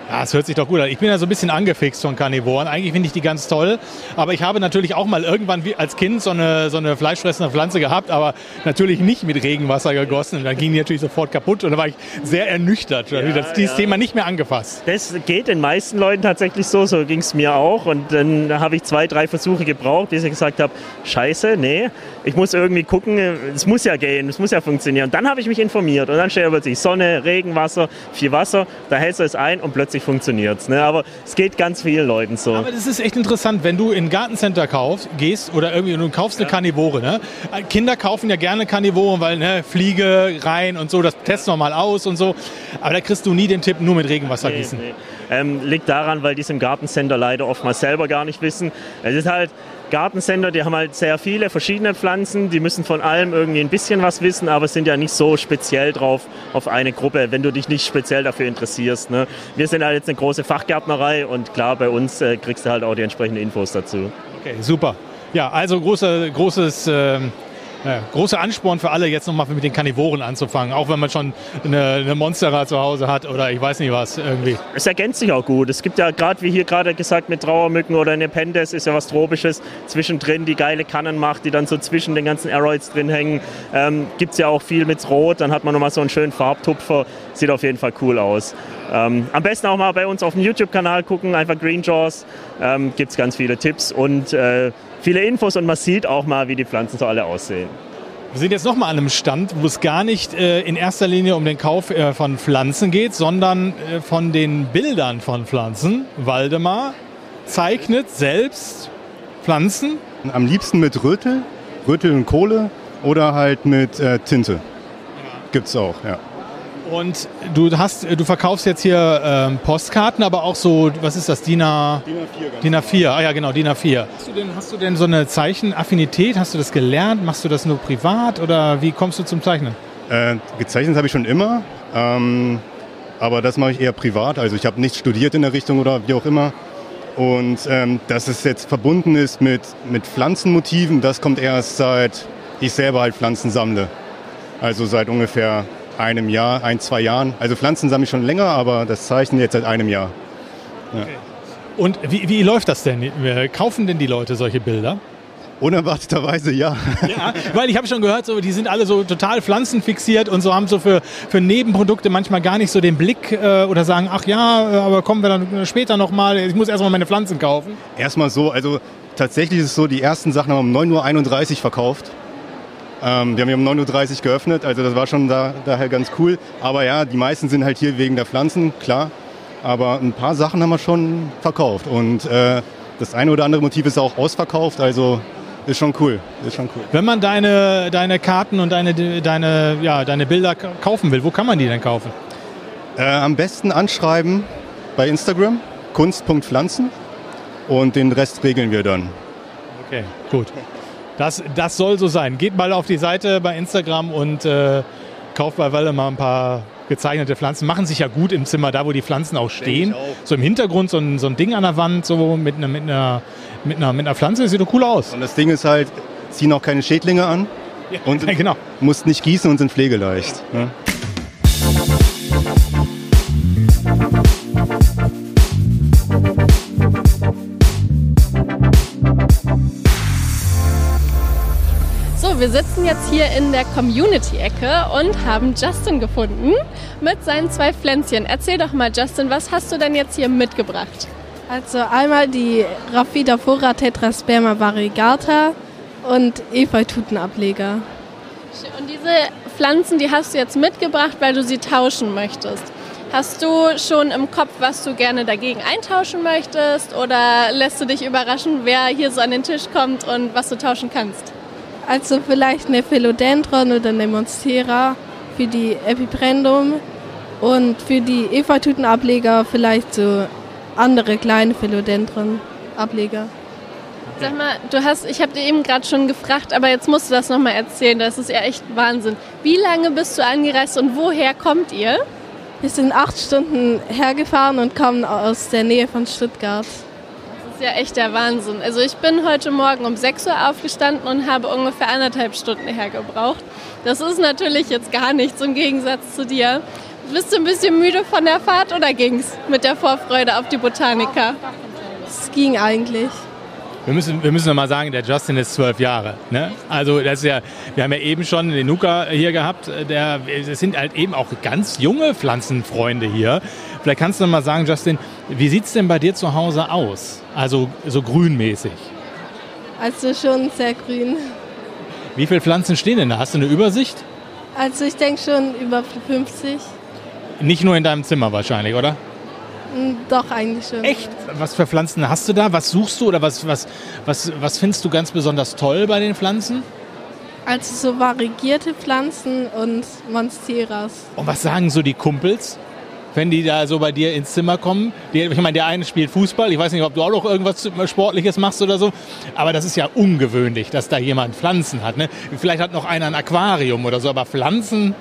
Ja, es hört sich doch gut an. Ich bin ja so ein bisschen angefixt von Karnivoren. Eigentlich finde ich die ganz toll. Aber ich habe natürlich auch mal irgendwann als Kind so eine, so eine fleischfressende Pflanze gehabt, aber natürlich nicht mit Regenwasser gegossen. Und dann ging die natürlich sofort kaputt und da war ich sehr ernüchtert. Ja, das, dieses ja. Thema nicht mehr angefasst. Das geht den meisten Leuten tatsächlich so, so ging es mir auch. Und dann habe ich zwei, drei Versuche gebraucht, bis ich gesagt habe, scheiße, nee, ich muss irgendwie gucken, es muss ja gehen, es muss ja funktionieren. Und dann habe ich mich informiert und dann steht plötzlich Sonne, Regenwasser, viel Wasser, da hältst du es ein und plötzlich funktioniert es. Ne? Aber es geht ganz vielen Leuten so. Aber das ist echt interessant, wenn du in ein Gartencenter kaufst, gehst oder irgendwie und du kaufst eine Karnivore. Ne? Kinder kaufen ja gerne Karnivoren, weil ne, Fliege rein und so, das testen wir mal aus und so. Aber da kriegst du nie den Tipp, nur mit Regenwasser Nee, gießen. nee. Ähm, liegt daran, weil die es im Gartencenter leider oftmals selber gar nicht wissen. Es ist halt Gartencenter, die haben halt sehr viele verschiedene Pflanzen, die müssen von allem irgendwie ein bisschen was wissen, aber sind ja nicht so speziell drauf auf eine Gruppe, wenn du dich nicht speziell dafür interessierst. Ne? Wir sind halt jetzt eine große Fachgärtnerei und klar, bei uns äh, kriegst du halt auch die entsprechenden Infos dazu. Okay, super. Ja, also große, großes, ähm, ja, großer Ansporn für alle, jetzt nochmal mit den Karnivoren anzufangen, auch wenn man schon eine, eine Monstera zu Hause hat oder ich weiß nicht was irgendwie. Es ergänzt sich auch gut. Es gibt ja gerade, wie hier gerade gesagt, mit Trauermücken oder eine Pendes ist ja was Tropisches zwischendrin, die geile Kannen macht, die dann so zwischen den ganzen Aeroids drin hängen. Ähm, gibt es ja auch viel mit Rot, dann hat man nochmal so einen schönen Farbtupfer. Sieht auf jeden Fall cool aus. Ähm, am besten auch mal bei uns auf dem YouTube-Kanal gucken, einfach Green Jaws. Ähm, gibt es ganz viele Tipps und äh, viele Infos und man sieht auch mal, wie die Pflanzen so alle aussehen. Wir sind jetzt nochmal an einem Stand, wo es gar nicht äh, in erster Linie um den Kauf äh, von Pflanzen geht, sondern äh, von den Bildern von Pflanzen. Waldemar zeichnet selbst Pflanzen. Am liebsten mit Rötel, Rötel und Kohle oder halt mit äh, Tinte. Gibt's auch, ja. Und du hast, du verkaufst jetzt hier ähm, Postkarten, aber auch so, was ist das, DIN A, DIN A4? Ah ja, genau, DIN A4. Hast du denn, hast du denn so eine Zeichenaffinität? Hast du das gelernt? Machst du das nur privat oder wie kommst du zum Zeichnen? Äh, gezeichnet habe ich schon immer, ähm, aber das mache ich eher privat. Also ich habe nicht studiert in der Richtung oder wie auch immer. Und ähm, dass es jetzt verbunden ist mit, mit Pflanzenmotiven, das kommt erst seit ich selber halt Pflanzen sammle. Also seit ungefähr einem Jahr, ein, zwei Jahren. Also Pflanzen sammle ich schon länger, aber das Zeichnen jetzt seit einem Jahr. Ja. Und wie, wie läuft das denn? Kaufen denn die Leute solche Bilder? Unerwarteterweise ja. Ja, weil ich habe schon gehört, so, die sind alle so total pflanzenfixiert und so haben so für, für Nebenprodukte manchmal gar nicht so den Blick äh, oder sagen, ach ja, aber kommen wir dann später nochmal, ich muss erstmal meine Pflanzen kaufen. Erstmal so, also tatsächlich ist es so, die ersten Sachen haben um 9.31 Uhr verkauft. Ähm, wir haben ja um 9.30 Uhr geöffnet, also das war schon da, daher ganz cool. Aber ja, die meisten sind halt hier wegen der Pflanzen, klar. Aber ein paar Sachen haben wir schon verkauft. Und äh, das eine oder andere Motiv ist auch ausverkauft, also ist schon cool. Ist schon cool. Wenn man deine, deine Karten und deine, deine, ja, deine Bilder kaufen will, wo kann man die denn kaufen? Äh, am besten anschreiben bei Instagram, kunst.pflanzen. Und den Rest regeln wir dann. Okay, gut. Das, das soll so sein. Geht mal auf die Seite bei Instagram und äh, kauft bei Walle mal ein paar gezeichnete Pflanzen. Machen sich ja gut im Zimmer, da wo die Pflanzen auch stehen. So im Hintergrund so ein, so ein Ding an der Wand, so mit einer, mit einer, mit einer, mit einer Pflanze. Sieht doch cool aus. Und das Ding ist halt, ziehen auch keine Schädlinge an. und genau. musst nicht gießen und sind pflegeleicht. Ne? So, wir sitzen jetzt hier in der Community-Ecke und haben Justin gefunden mit seinen zwei Pflänzchen. Erzähl doch mal, Justin, was hast du denn jetzt hier mitgebracht? Also einmal die Rhaphidophora tetrasperma variegata und Efeututenableger. Und diese Pflanzen, die hast du jetzt mitgebracht, weil du sie tauschen möchtest. Hast du schon im Kopf, was du gerne dagegen eintauschen möchtest? Oder lässt du dich überraschen, wer hier so an den Tisch kommt und was du tauschen kannst? Also vielleicht eine Philodendron oder eine Monstera für die Epiprendum und für die Efeututenableger vielleicht so andere kleine Philodendron-Ableger. Sag mal, du hast, ich habe dir eben gerade schon gefragt, aber jetzt musst du das nochmal erzählen. Das ist ja echt Wahnsinn. Wie lange bist du angereist und woher kommt ihr? Wir sind acht Stunden hergefahren und kommen aus der Nähe von Stuttgart. Das ist ja echt der Wahnsinn. Also ich bin heute Morgen um 6 Uhr aufgestanden und habe ungefähr anderthalb Stunden hergebraucht. Das ist natürlich jetzt gar nichts im Gegensatz zu dir. Bist du ein bisschen müde von der Fahrt oder ging's mit der Vorfreude auf die Botaniker? Es ging eigentlich. Wir müssen, wir müssen noch mal sagen, der Justin ist zwölf Jahre. Ne? Also das ist ja, wir haben ja eben schon den Nuka hier gehabt. Der, es sind halt eben auch ganz junge Pflanzenfreunde hier. Vielleicht kannst du noch mal sagen, Justin, wie sieht es denn bei dir zu Hause aus? Also so grünmäßig. Also schon sehr grün. Wie viele Pflanzen stehen denn da? Hast du eine Übersicht? Also ich denke schon über 50. Nicht nur in deinem Zimmer wahrscheinlich, oder? Hm, Doch, eigentlich schon. Echt? Was für Pflanzen hast du da? Was suchst du oder was, was, was, was findest du ganz besonders toll bei den Pflanzen? Also so variegierte Pflanzen und Monsteras. Und was sagen so die Kumpels, wenn die da so bei dir ins Zimmer kommen? Die, ich meine, der eine spielt Fußball. Ich weiß nicht, ob du auch noch irgendwas Sportliches machst oder so. Aber das ist ja ungewöhnlich, dass da jemand Pflanzen hat. Ne? Vielleicht hat noch einer ein Aquarium oder so, aber Pflanzen,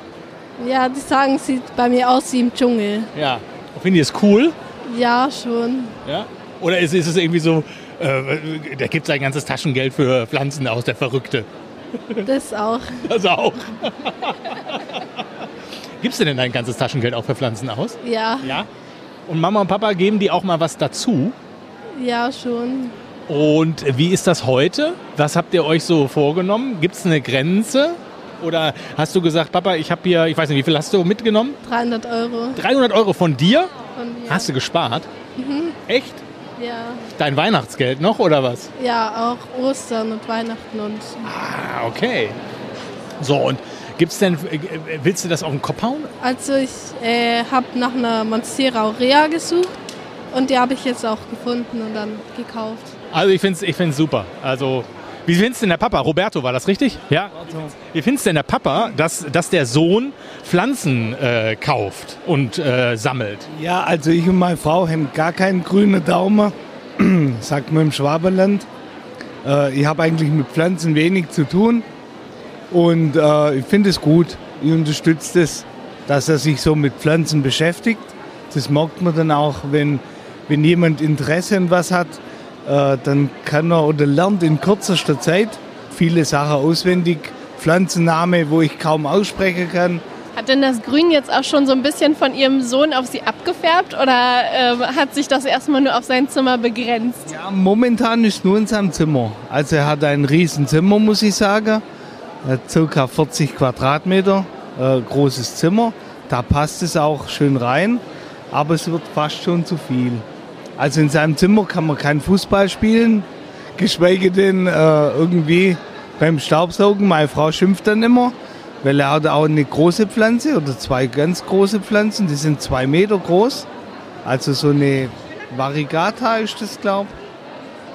Ja, die sagen, sieht bei mir aus wie im Dschungel. ja. Finde ich es cool? Ja, schon. Ja? Oder ist, ist es irgendwie so, äh, der gibt sein ganzes Taschengeld für Pflanzen aus, der Verrückte? Das auch. Das auch. Gibst du denn dein ganzes Taschengeld auch für Pflanzen aus? Ja. Ja. Und Mama und Papa geben die auch mal was dazu? Ja, schon. Und wie ist das heute? Was habt ihr euch so vorgenommen? Gibt es eine Grenze? Oder hast du gesagt, Papa, ich habe hier, ich weiß nicht, wie viel hast du mitgenommen? 300 Euro. 300 Euro von dir? Von mir. Hast du gespart? Mhm. Echt? Ja. Dein Weihnachtsgeld noch oder was? Ja, auch Ostern und Weihnachten und. Ah, okay. So, und gibt's denn, äh, willst du das auf den Kopf hauen? Also ich äh, habe nach einer Monstera aurea gesucht und die habe ich jetzt auch gefunden und dann gekauft. Also ich finde es ich find's super. Also, wie findest denn der Papa? Roberto, war das richtig? Ja. Wie findest denn der Papa, dass, dass der Sohn Pflanzen äh, kauft und äh, sammelt? Ja, also ich und meine Frau haben gar keinen grünen Daumen, sagt man im Schwaberland. Äh, ich habe eigentlich mit Pflanzen wenig zu tun und äh, ich finde es gut. Ich unterstütze das, dass er sich so mit Pflanzen beschäftigt. Das merkt man dann auch, wenn, wenn jemand Interesse an was hat, äh, dann kann er oder lernt in kürzester Zeit viele Sachen auswendig. Pflanzenname, wo ich kaum aussprechen kann. Hat denn das Grün jetzt auch schon so ein bisschen von ihrem Sohn auf sie abgefärbt oder ähm, hat sich das erstmal nur auf sein Zimmer begrenzt? Ja, momentan ist nur in seinem Zimmer. Also er hat ein Riesenzimmer, muss ich sagen. Circa 40 Quadratmeter, äh, großes Zimmer. Da passt es auch schön rein, aber es wird fast schon zu viel. Also in seinem Zimmer kann man kein Fußball spielen, geschweige denn äh, irgendwie beim Staubsaugen. Meine Frau schimpft dann immer, weil er hat auch eine große Pflanze oder zwei ganz große Pflanzen, die sind zwei Meter groß. Also so eine Variegata ist das, glaube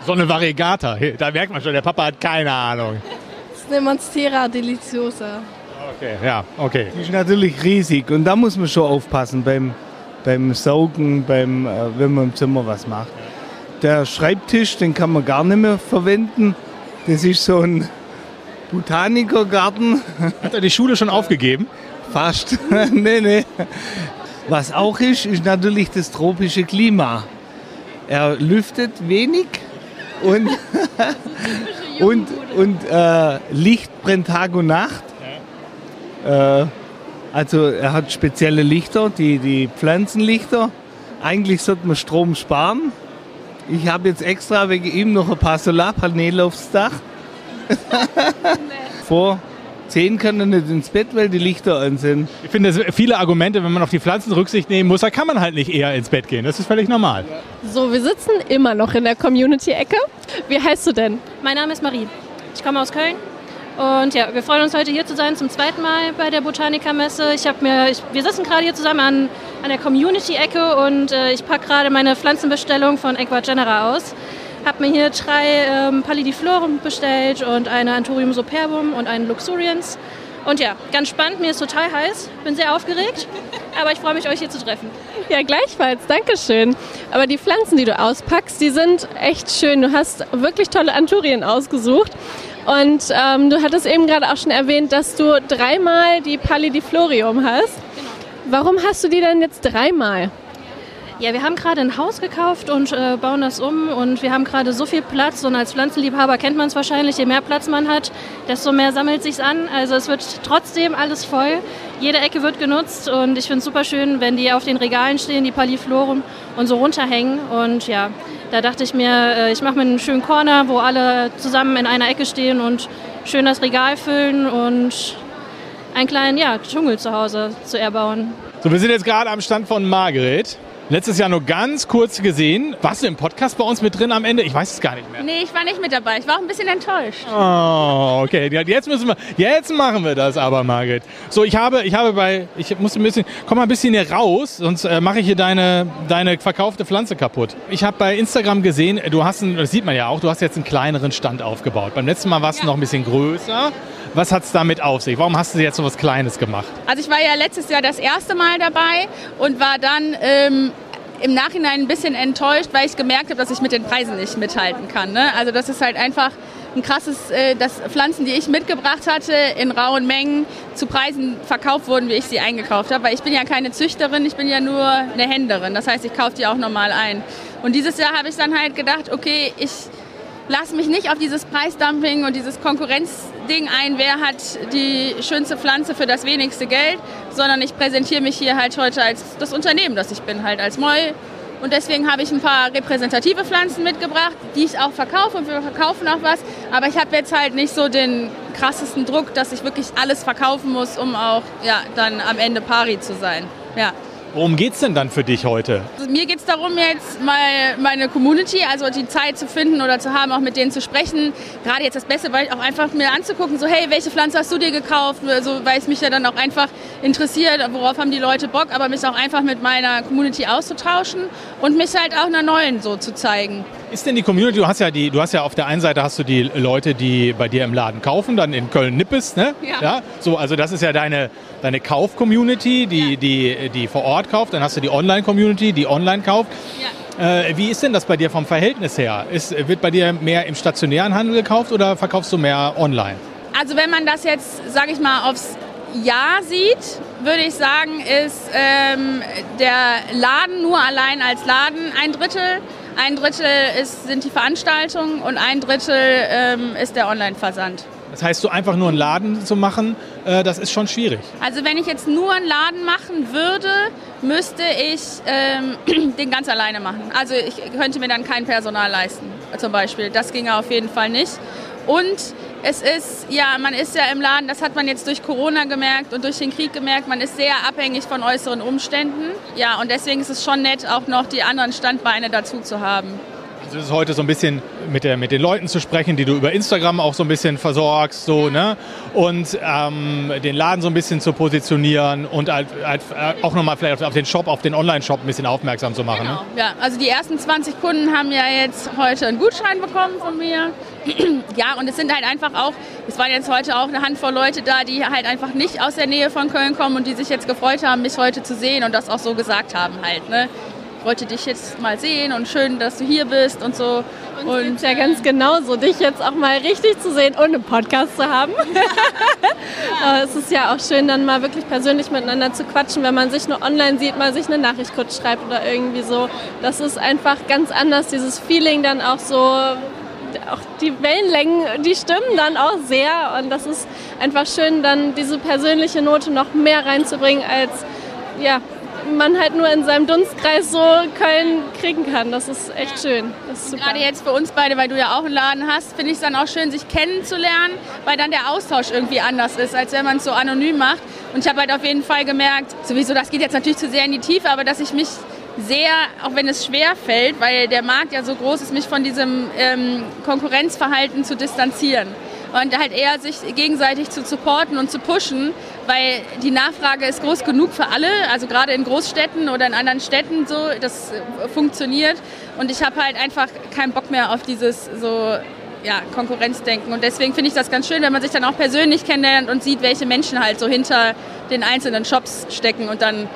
So eine Variegata, da merkt man schon, der Papa hat keine Ahnung. Das ist eine Monstera deliciosa. Okay, ja, okay. Die ist natürlich riesig und da muss man schon aufpassen beim, beim Saugen, beim, äh, wenn man im Zimmer was macht. Der Schreibtisch, den kann man gar nicht mehr verwenden. Das ist so ein Botanikergarten. Hat er die Schule schon aufgegeben? Fast. nee, nee. Was auch ist, ist natürlich das tropische Klima. Er lüftet wenig und, und, und äh, Licht brennt Tag und Nacht. Äh, also er hat spezielle Lichter, die, die Pflanzenlichter. Eigentlich sollte man Strom sparen. Ich habe jetzt extra wegen ihm noch ein paar Solarpaneele aufs Dach. vor 10 kann er nicht ins Bett, weil die Lichter an sind. Ich finde, das viele Argumente, wenn man auf die Pflanzen Rücksicht nehmen muss, da kann man halt nicht eher ins Bett gehen. Das ist völlig normal. So, wir sitzen immer noch in der Community-Ecke. Wie heißt du denn? Mein Name ist Marie. Ich komme aus Köln. Und ja, wir freuen uns heute hier zu sein zum zweiten Mal bei der Botanikermesse. Ich habe mir, ich, wir sitzen gerade hier zusammen an, an der Community-Ecke und äh, ich packe gerade meine Pflanzenbestellung von Equa Genera aus. Habe mir hier drei ähm, Pallidifloren bestellt und eine Anthurium superbum und einen Luxurians. Und ja, ganz spannend, mir ist total heiß, bin sehr aufgeregt, aber ich freue mich, euch hier zu treffen. Ja, gleichfalls, Dankeschön. Aber die Pflanzen, die du auspackst, die sind echt schön. Du hast wirklich tolle Anthurien ausgesucht. Und ähm, du hattest eben gerade auch schon erwähnt, dass du dreimal die Pallidiflorium hast. Warum hast du die denn jetzt dreimal? Ja, wir haben gerade ein Haus gekauft und äh, bauen das um und wir haben gerade so viel Platz und als Pflanzenliebhaber kennt man es wahrscheinlich, je mehr Platz man hat, desto mehr sammelt sich's an. Also es wird trotzdem alles voll, jede Ecke wird genutzt und ich finde es super schön, wenn die auf den Regalen stehen, die Palliflorum und so runterhängen und ja, da dachte ich mir, äh, ich mache mir einen schönen Corner, wo alle zusammen in einer Ecke stehen und schön das Regal füllen und einen kleinen ja, Dschungel zu Hause zu erbauen. So, wir sind jetzt gerade am Stand von Margret. Letztes Jahr nur ganz kurz gesehen. Warst du im Podcast bei uns mit drin am Ende? Ich weiß es gar nicht mehr. Nee, ich war nicht mit dabei. Ich war auch ein bisschen enttäuscht. Oh, okay. Ja, Jetzt müssen wir, jetzt machen wir das aber, Margret. So, ich habe, ich habe bei, ich muss ein bisschen, komm mal ein bisschen hier raus, sonst äh, mache ich hier deine, deine verkaufte Pflanze kaputt. Ich habe bei Instagram gesehen, du hast, einen, das sieht man ja auch, du hast jetzt einen kleineren Stand aufgebaut. Beim letzten Mal warst du noch ein bisschen größer. Was hat es damit auf sich? Warum hast du jetzt so was Kleines gemacht? Also ich war ja letztes Jahr das erste Mal dabei und war dann ähm, im Nachhinein ein bisschen enttäuscht, weil ich gemerkt habe, dass ich mit den Preisen nicht mithalten kann. Ne? Also das ist halt einfach ein krasses, äh, dass Pflanzen, die ich mitgebracht hatte, in rauen Mengen zu Preisen verkauft wurden, wie ich sie eingekauft habe. Weil ich bin ja keine Züchterin, ich bin ja nur eine Händlerin. Das heißt, ich kaufe die auch normal ein. Und dieses Jahr habe ich dann halt gedacht, okay, ich lasse mich nicht auf dieses Preisdumping und dieses Konkurrenzding ein, wer hat die schönste Pflanze für das wenigste Geld, sondern ich präsentiere mich hier halt heute als das Unternehmen, das ich bin, halt als Moll. Und deswegen habe ich ein paar repräsentative Pflanzen mitgebracht, die ich auch verkaufe und wir verkaufen auch was. Aber ich habe jetzt halt nicht so den krassesten Druck, dass ich wirklich alles verkaufen muss, um auch ja, dann am Ende pari zu sein. Ja. Worum geht es denn dann für dich heute? Also mir geht es darum, jetzt mal meine Community, also die Zeit zu finden oder zu haben, auch mit denen zu sprechen. Gerade jetzt das Beste, weil auch einfach mir anzugucken, so hey, welche Pflanze hast du dir gekauft? Also, weil es mich ja dann auch einfach interessiert, worauf haben die Leute Bock, aber mich auch einfach mit meiner Community auszutauschen und mich halt auch einer neuen so zu zeigen. Ist denn die Community, du hast ja die, du hast ja auf der einen Seite hast du die Leute, die bei dir im Laden kaufen, dann in Köln Nippes, ne? Ja. ja? So, also das ist ja deine, deine Kauf-Community, die, die, die vor Ort kauft. Dann hast du die Online-Community, die online kauft. Ja. Äh, wie ist denn das bei dir vom Verhältnis her? Ist, wird bei dir mehr im stationären Handel gekauft oder verkaufst du mehr online? Also wenn man das jetzt, sage ich mal, aufs Jahr sieht, würde ich sagen, ist ähm, der Laden nur allein als Laden ein Drittel. Ein Drittel ist, sind die Veranstaltungen und ein Drittel ähm, ist der Online-Versand. Das heißt, so einfach nur einen Laden zu machen, äh, das ist schon schwierig. Also wenn ich jetzt nur einen Laden machen würde, müsste ich ähm, den ganz alleine machen. Also ich könnte mir dann kein Personal leisten, zum Beispiel. Das ginge auf jeden Fall nicht. Und es ist, ja, man ist ja im Laden, das hat man jetzt durch Corona gemerkt und durch den Krieg gemerkt, man ist sehr abhängig von äußeren Umständen. Ja, und deswegen ist es schon nett, auch noch die anderen Standbeine dazu zu haben. Also es ist heute so ein bisschen mit, der, mit den Leuten zu sprechen, die du über Instagram auch so ein bisschen versorgst, so, ne? Und ähm, den Laden so ein bisschen zu positionieren und halt, halt auch nochmal vielleicht auf den Shop, auf den Online-Shop ein bisschen aufmerksam zu machen. Genau. Ja, also die ersten 20 Kunden haben ja jetzt heute einen Gutschein bekommen von mir. ja, und es sind halt einfach auch, es waren jetzt heute auch eine Handvoll Leute da, die halt einfach nicht aus der Nähe von Köln kommen und die sich jetzt gefreut haben, mich heute zu sehen und das auch so gesagt haben halt, ne? Ich wollte dich jetzt mal sehen und schön, dass du hier bist und so. Und geht's ja ganz genauso, dich jetzt auch mal richtig zu sehen und einen Podcast zu haben. Aber es ist ja auch schön, dann mal wirklich persönlich miteinander zu quatschen, wenn man sich nur online sieht, mal sich eine Nachricht kurz schreibt oder irgendwie so. Das ist einfach ganz anders, dieses Feeling dann auch so auch die Wellenlängen, die stimmen dann auch sehr und das ist einfach schön, dann diese persönliche Note noch mehr reinzubringen als ja, man halt nur in seinem Dunstkreis so Köln kriegen kann. Das ist echt schön. Das ist. Gerade jetzt für uns beide, weil du ja auch einen Laden hast, finde ich es dann auch schön, sich kennenzulernen, weil dann der Austausch irgendwie anders ist, als wenn man es so anonym macht. Und ich habe halt auf jeden Fall gemerkt, sowieso, das geht jetzt natürlich zu sehr in die Tiefe, aber dass ich mich sehr, auch wenn es schwer fällt, weil der Markt ja so groß ist, mich von diesem ähm, Konkurrenzverhalten zu distanzieren und halt eher sich gegenseitig zu supporten und zu pushen, weil die Nachfrage ist groß genug für alle, also gerade in Großstädten oder in anderen Städten so, das äh, funktioniert und ich habe halt einfach keinen Bock mehr auf dieses so ja, Konkurrenzdenken und deswegen finde ich das ganz schön, wenn man sich dann auch persönlich kennenlernt und sieht, welche Menschen halt so hinter den einzelnen Shops stecken und dann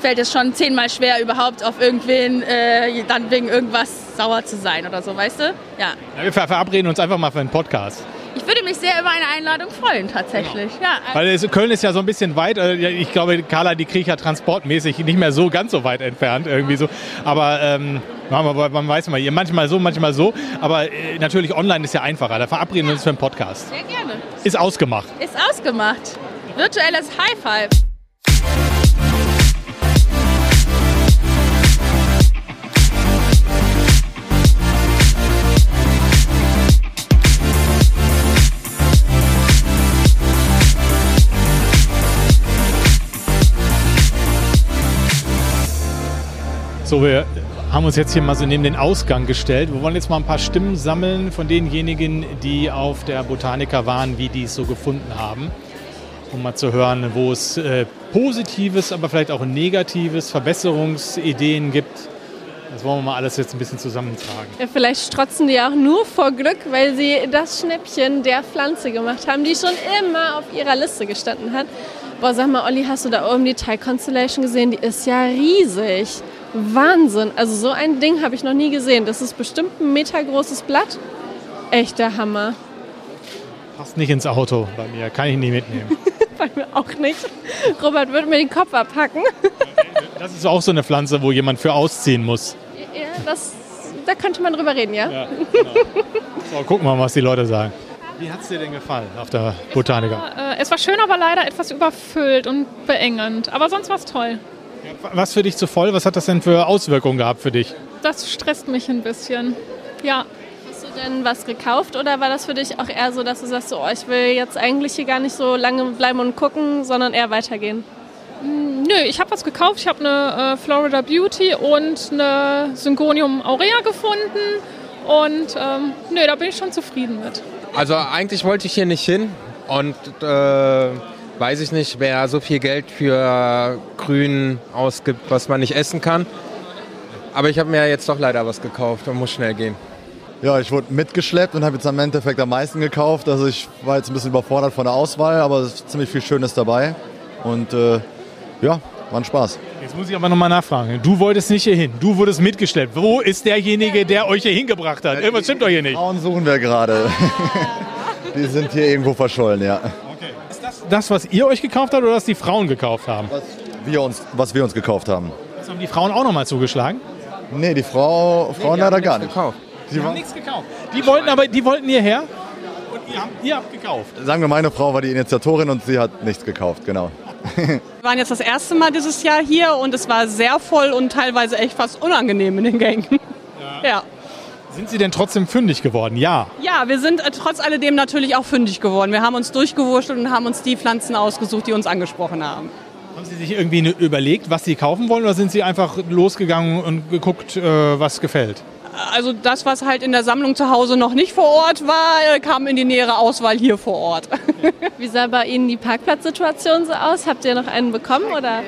fällt es schon zehnmal schwer, überhaupt auf irgendwen äh, dann wegen irgendwas sauer zu sein oder so, weißt du? Ja. Ja, wir ver- verabreden uns einfach mal für einen Podcast. Ich würde mich sehr über eine Einladung freuen, tatsächlich. Ja, Weil es, Köln ist ja so ein bisschen weit. äh, Ich glaube, Carla, die kriege ich ja transportmäßig nicht mehr so ganz so weit entfernt irgendwie so. Aber ähm, man weiß mal, hier manchmal so, manchmal so. Aber äh, natürlich online ist ja einfacher. Da verabreden wir uns für einen Podcast. sehr gerne. Ist ausgemacht. Ist ausgemacht. Virtuelles High Five. So, wir haben uns jetzt hier mal so neben den Ausgang gestellt. Wir wollen jetzt mal ein paar Stimmen sammeln von denjenigen, die auf der Botanica waren, wie die es so gefunden haben. Um mal zu hören, wo es äh, Positives, aber vielleicht auch Negatives, Verbesserungsideen gibt. Das wollen wir mal alles jetzt ein bisschen zusammentragen. Ja, vielleicht strotzen die auch nur vor Glück, weil sie das Schnäppchen der Pflanze gemacht haben, die schon immer auf ihrer Liste gestanden hat. Boah, sag mal, Olli, hast du da oben die Thai Constellation gesehen? Die ist ja riesig. Wahnsinn. Also so ein Ding habe ich noch nie gesehen. Das ist bestimmt ein Meter großes Blatt. Echter Hammer. Passt nicht ins Auto bei mir, kann ich nicht mitnehmen. Bei mir auch nicht. Robert würde mir den Kopf abhacken. Das ist auch so eine Pflanze, wo jemand für ausziehen muss. Ja, das, da könnte man drüber reden, ja? Ja, So, gucken wir mal, was die Leute sagen. Wie hat es dir denn gefallen auf der Botanica? Äh, es war schön, aber leider etwas überfüllt und beengend. Aber sonst war es toll. Was für dich zu voll? Was hat das denn für Auswirkungen gehabt für dich? Das stresst mich ein bisschen. Ja. Hast du denn was gekauft oder war das für dich auch eher so, dass du sagst, so, oh, ich will jetzt eigentlich hier gar nicht so lange bleiben und gucken, sondern eher weitergehen? Mm, Nö, ich habe was gekauft. Ich habe eine äh, Florida Beauty und eine Syngonium aurea gefunden. Und ähm, nö, da bin ich schon zufrieden mit. Also eigentlich wollte ich hier nicht hin und äh, weiß ich nicht, wer so viel Geld für Grün ausgibt, was man nicht essen kann. Aber ich habe mir jetzt doch leider was gekauft und muss schnell gehen. Ja, ich wurde mitgeschleppt und habe jetzt am Endeffekt am meisten gekauft. Also ich war jetzt ein bisschen überfordert von der Auswahl, aber es ist ziemlich viel Schönes dabei. Und äh, ja, war ein Spaß. Jetzt muss ich aber nochmal nachfragen. Du wolltest nicht hier hin. Du wurdest mitgeschleppt. Wo ist derjenige, der euch hier hingebracht hat? Irgendwas stimmt doch hier nicht. Frauen suchen wir gerade. Die sind hier irgendwo verschollen, ja. Das, was ihr euch gekauft habt oder was die Frauen gekauft haben? Was wir uns, was wir uns gekauft haben. Das haben die Frauen auch nochmal zugeschlagen? Nee, die Frau, Frauen leider gar nicht. Die haben nichts gekauft. Die wollten aber, die wollten hierher und ihr habt, ihr habt gekauft. Sagen wir, meine Frau war die Initiatorin und sie hat nichts gekauft, genau. Wir waren jetzt das erste Mal dieses Jahr hier und es war sehr voll und teilweise echt fast unangenehm in den Gängen. Ja. Sind sie denn trotzdem fündig geworden? Ja. Ja, wir sind äh, trotz alledem natürlich auch fündig geworden. Wir haben uns durchgewurschtelt und haben uns die Pflanzen ausgesucht, die uns angesprochen haben. Haben Sie sich irgendwie ne- überlegt, was Sie kaufen wollen oder sind Sie einfach losgegangen und geguckt, äh, was gefällt? Also das, was halt in der Sammlung zu Hause noch nicht vor Ort war, äh, kam in die nähere Auswahl hier vor Ort. Wie sah bei Ihnen die Parkplatzsituation so aus? Habt ihr noch einen bekommen oder?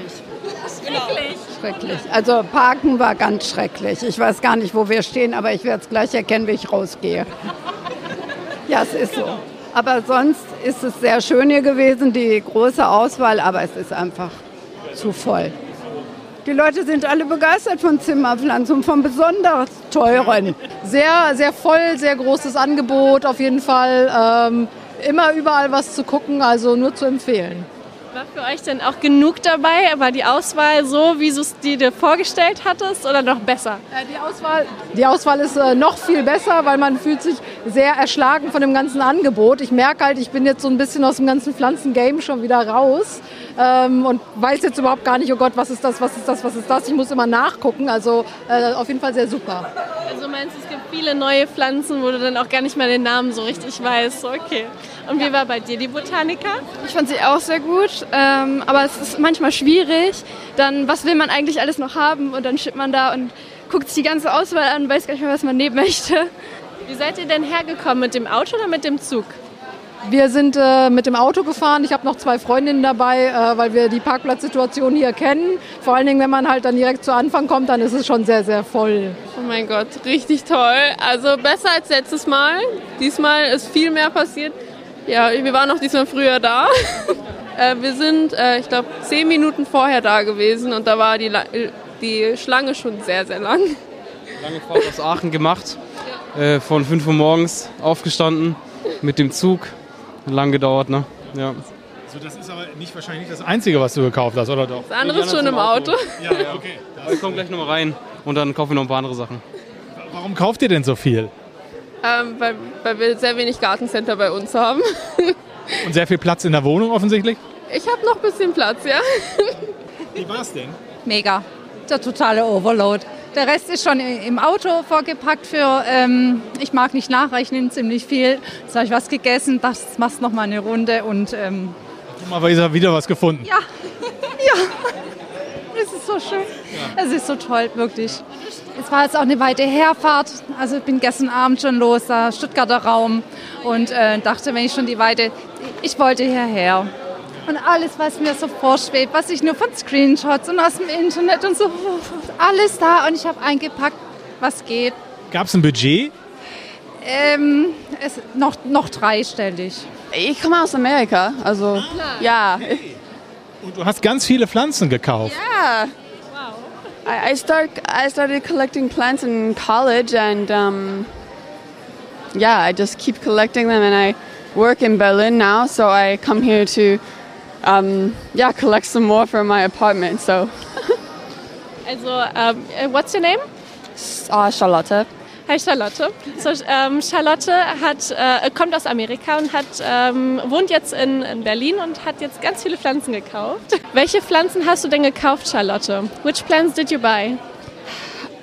Schrecklich. Schrecklich. Also Parken war ganz schrecklich. Ich weiß gar nicht, wo wir stehen, aber ich werde es gleich erkennen, wie ich rausgehe. Ja, es ist so. Aber sonst ist es sehr schön hier gewesen, die große Auswahl, aber es ist einfach zu voll. Die Leute sind alle begeistert von Zimmerpflanzen und von besonders teuren. Sehr, sehr voll, sehr großes Angebot auf jeden Fall. Ähm, immer überall was zu gucken, also nur zu empfehlen. War für euch denn auch genug dabei? War die Auswahl so, wie du es dir vorgestellt hattest oder noch besser? Äh, Die Auswahl, die Auswahl ist äh, noch viel besser, weil man fühlt sich sehr erschlagen von dem ganzen Angebot. Ich merke halt, ich bin jetzt so ein bisschen aus dem ganzen Pflanzengame schon wieder raus ähm, und weiß jetzt überhaupt gar nicht, oh Gott, was ist das, was ist das, was ist das. Ich muss immer nachgucken, also äh, auf jeden Fall sehr super. Also meinst du, es gibt viele neue Pflanzen, wo du dann auch gar nicht mehr den Namen so richtig weißt? Okay. Und wie war bei dir die Botanika? Ich fand sie auch sehr gut, ähm, aber es ist manchmal schwierig. Dann, was will man eigentlich alles noch haben? Und dann steht man da und guckt sich die ganze Auswahl an und weiß gar nicht mehr, was man nehmen möchte. Wie seid ihr denn hergekommen? Mit dem Auto oder mit dem Zug? Wir sind äh, mit dem Auto gefahren. Ich habe noch zwei Freundinnen dabei, äh, weil wir die Parkplatzsituation hier kennen. Vor allen Dingen, wenn man halt dann direkt zu Anfang kommt, dann ist es schon sehr, sehr voll. Oh mein Gott, richtig toll. Also besser als letztes Mal. Diesmal ist viel mehr passiert. Ja, wir waren auch diesmal früher da. äh, wir sind, äh, ich glaube, zehn Minuten vorher da gewesen und da war die, La- die Schlange schon sehr, sehr lang. lange Fahrt aus Aachen gemacht. Äh, von 5 Uhr morgens aufgestanden mit dem Zug. Lang gedauert, ne? Ja. So, das ist aber nicht wahrscheinlich nicht das Einzige, was du gekauft hast, oder doch? Das andere ist schon im Auto. Ja, ja, okay. Wir kommen gleich nochmal rein und dann kaufen wir noch ein paar andere Sachen. Warum kauft ihr denn so viel? Ähm, weil, weil wir sehr wenig Gartencenter bei uns haben. Und sehr viel Platz in der Wohnung offensichtlich? Ich habe noch ein bisschen Platz, ja. Wie war's denn? Mega. Der totale Overload. Der Rest ist schon im Auto vorgepackt für, ähm, ich mag nicht nachrechnen, ziemlich viel. Jetzt habe ich was gegessen, das machst noch mal eine Runde und ähm, Guck mal, Weser, wieder was gefunden. ja, ja, es ist so schön. Es ist so toll, wirklich. Es war jetzt auch eine weite Herfahrt. Also ich bin gestern Abend schon los, da Stuttgarter Raum und äh, dachte, wenn ich schon die weite, ich wollte hierher. Und alles, was mir so vorschwebt, was ich nur von Screenshots und aus dem Internet und so, alles da und ich habe eingepackt, was geht. Gab es ein Budget? Ähm, es, noch, noch dreistellig. Ich komme aus Amerika, also ja. Und du hast ganz viele Pflanzen gekauft. Yeah. I, I start I started collecting plants in college, and um, yeah, I just keep collecting them. And I work in Berlin now, so I come here to um, yeah collect some more for my apartment. So Also, um, what's your name? uh, Charlotte. Hi Charlotte. So, ähm, Charlotte hat, äh, kommt aus Amerika und hat, ähm, wohnt jetzt in, in Berlin und hat jetzt ganz viele Pflanzen gekauft. Welche Pflanzen hast du denn gekauft, Charlotte? Which plants did you buy?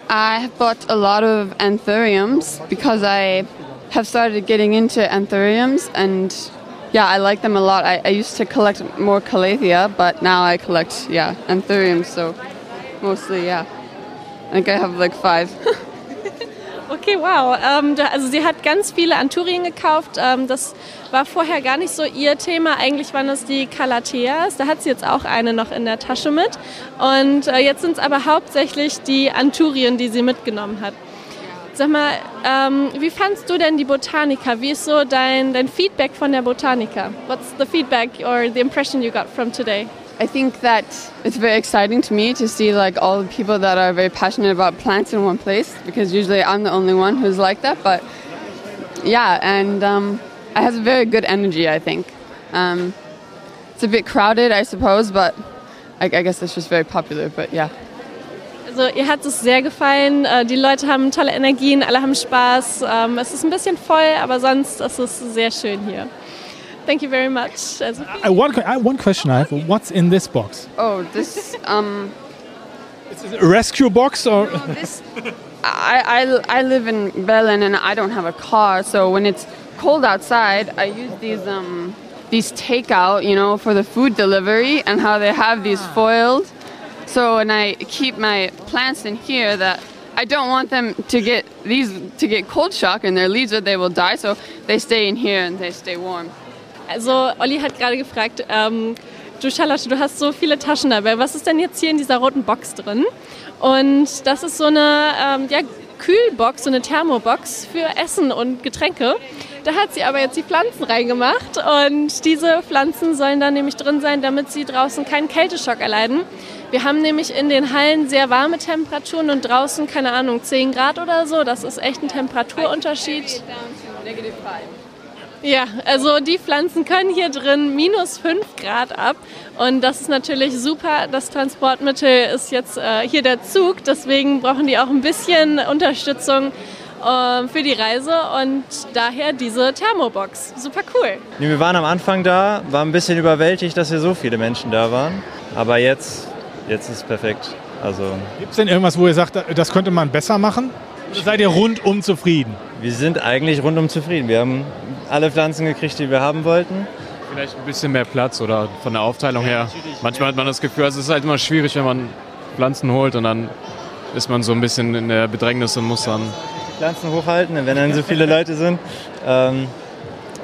I bought a lot of anthuriums because I have started getting into anthuriums and yeah, I like them a lot. I, I used to collect more calathea, but now I collect yeah anthuriums. So mostly yeah, I think I have like five. Okay, wow. Ähm, also sie hat ganz viele Anturien gekauft. Ähm, das war vorher gar nicht so ihr Thema. Eigentlich waren es die Calatheas. Da hat sie jetzt auch eine noch in der Tasche mit. Und äh, jetzt sind es aber hauptsächlich die Anturien, die sie mitgenommen hat. Sag mal, ähm, wie fandst du denn die Botanica? Wie ist so dein, dein Feedback von der Botanica? What's the feedback or the impression you got from today? I think that it's very exciting to me to see like all the people that are very passionate about plants in one place because usually I'm the only one who's like that. But yeah, and um, it has a very good energy. I think um, it's a bit crowded, I suppose, but I, I guess it's just very popular. But yeah. Also ihr hat es sehr gefallen, äh, die Leute haben tolle Energien, alle haben Spaß. Ähm, Es ist ein bisschen voll, aber sonst ist es sehr schön hier. Thank you very much. Also, I, one, I, one question I have. What's in this box? Oh, this um. A rescue box or? this? I, I, I live in Berlin and I don't have a car, so when it's cold outside, I use these um these takeout, you know, for the food delivery and how they have these foiled. So when I keep my plants in here that I don't want them to get these to get cold shock and their leaves or they will die, so they stay in here and they stay warm. Also Olli hat gerade gefragt, ähm, du Charlotte, du hast so viele Taschen dabei. Was ist denn jetzt hier in dieser roten Box drin? Und das ist so eine ähm, ja, Kühlbox, so eine Thermobox für Essen und Getränke. Da hat sie aber jetzt die Pflanzen reingemacht und diese Pflanzen sollen dann nämlich drin sein, damit sie draußen keinen Kälteschock erleiden. Wir haben nämlich in den Hallen sehr warme Temperaturen und draußen, keine Ahnung, 10 Grad oder so. Das ist echt ein Temperaturunterschied. Ja, also die Pflanzen können hier drin minus 5 Grad ab. Und das ist natürlich super. Das Transportmittel ist jetzt äh, hier der Zug. Deswegen brauchen die auch ein bisschen Unterstützung äh, für die Reise. Und daher diese Thermobox. Super cool. Nee, wir waren am Anfang da, waren ein bisschen überwältigt, dass hier so viele Menschen da waren. Aber jetzt, jetzt ist es perfekt. Also Gibt es denn irgendwas, wo ihr sagt, das könnte man besser machen? Seid ihr rundum zufrieden? wir sind eigentlich rundum zufrieden. Wir haben alle Pflanzen gekriegt, die wir haben wollten. Vielleicht ein bisschen mehr Platz oder von der Aufteilung her. Manchmal hat man das Gefühl, also es ist halt immer schwierig, wenn man Pflanzen holt und dann ist man so ein bisschen in der Bedrängnis und muss dann. Pflanzen hochhalten, wenn dann so viele Leute sind. Ähm,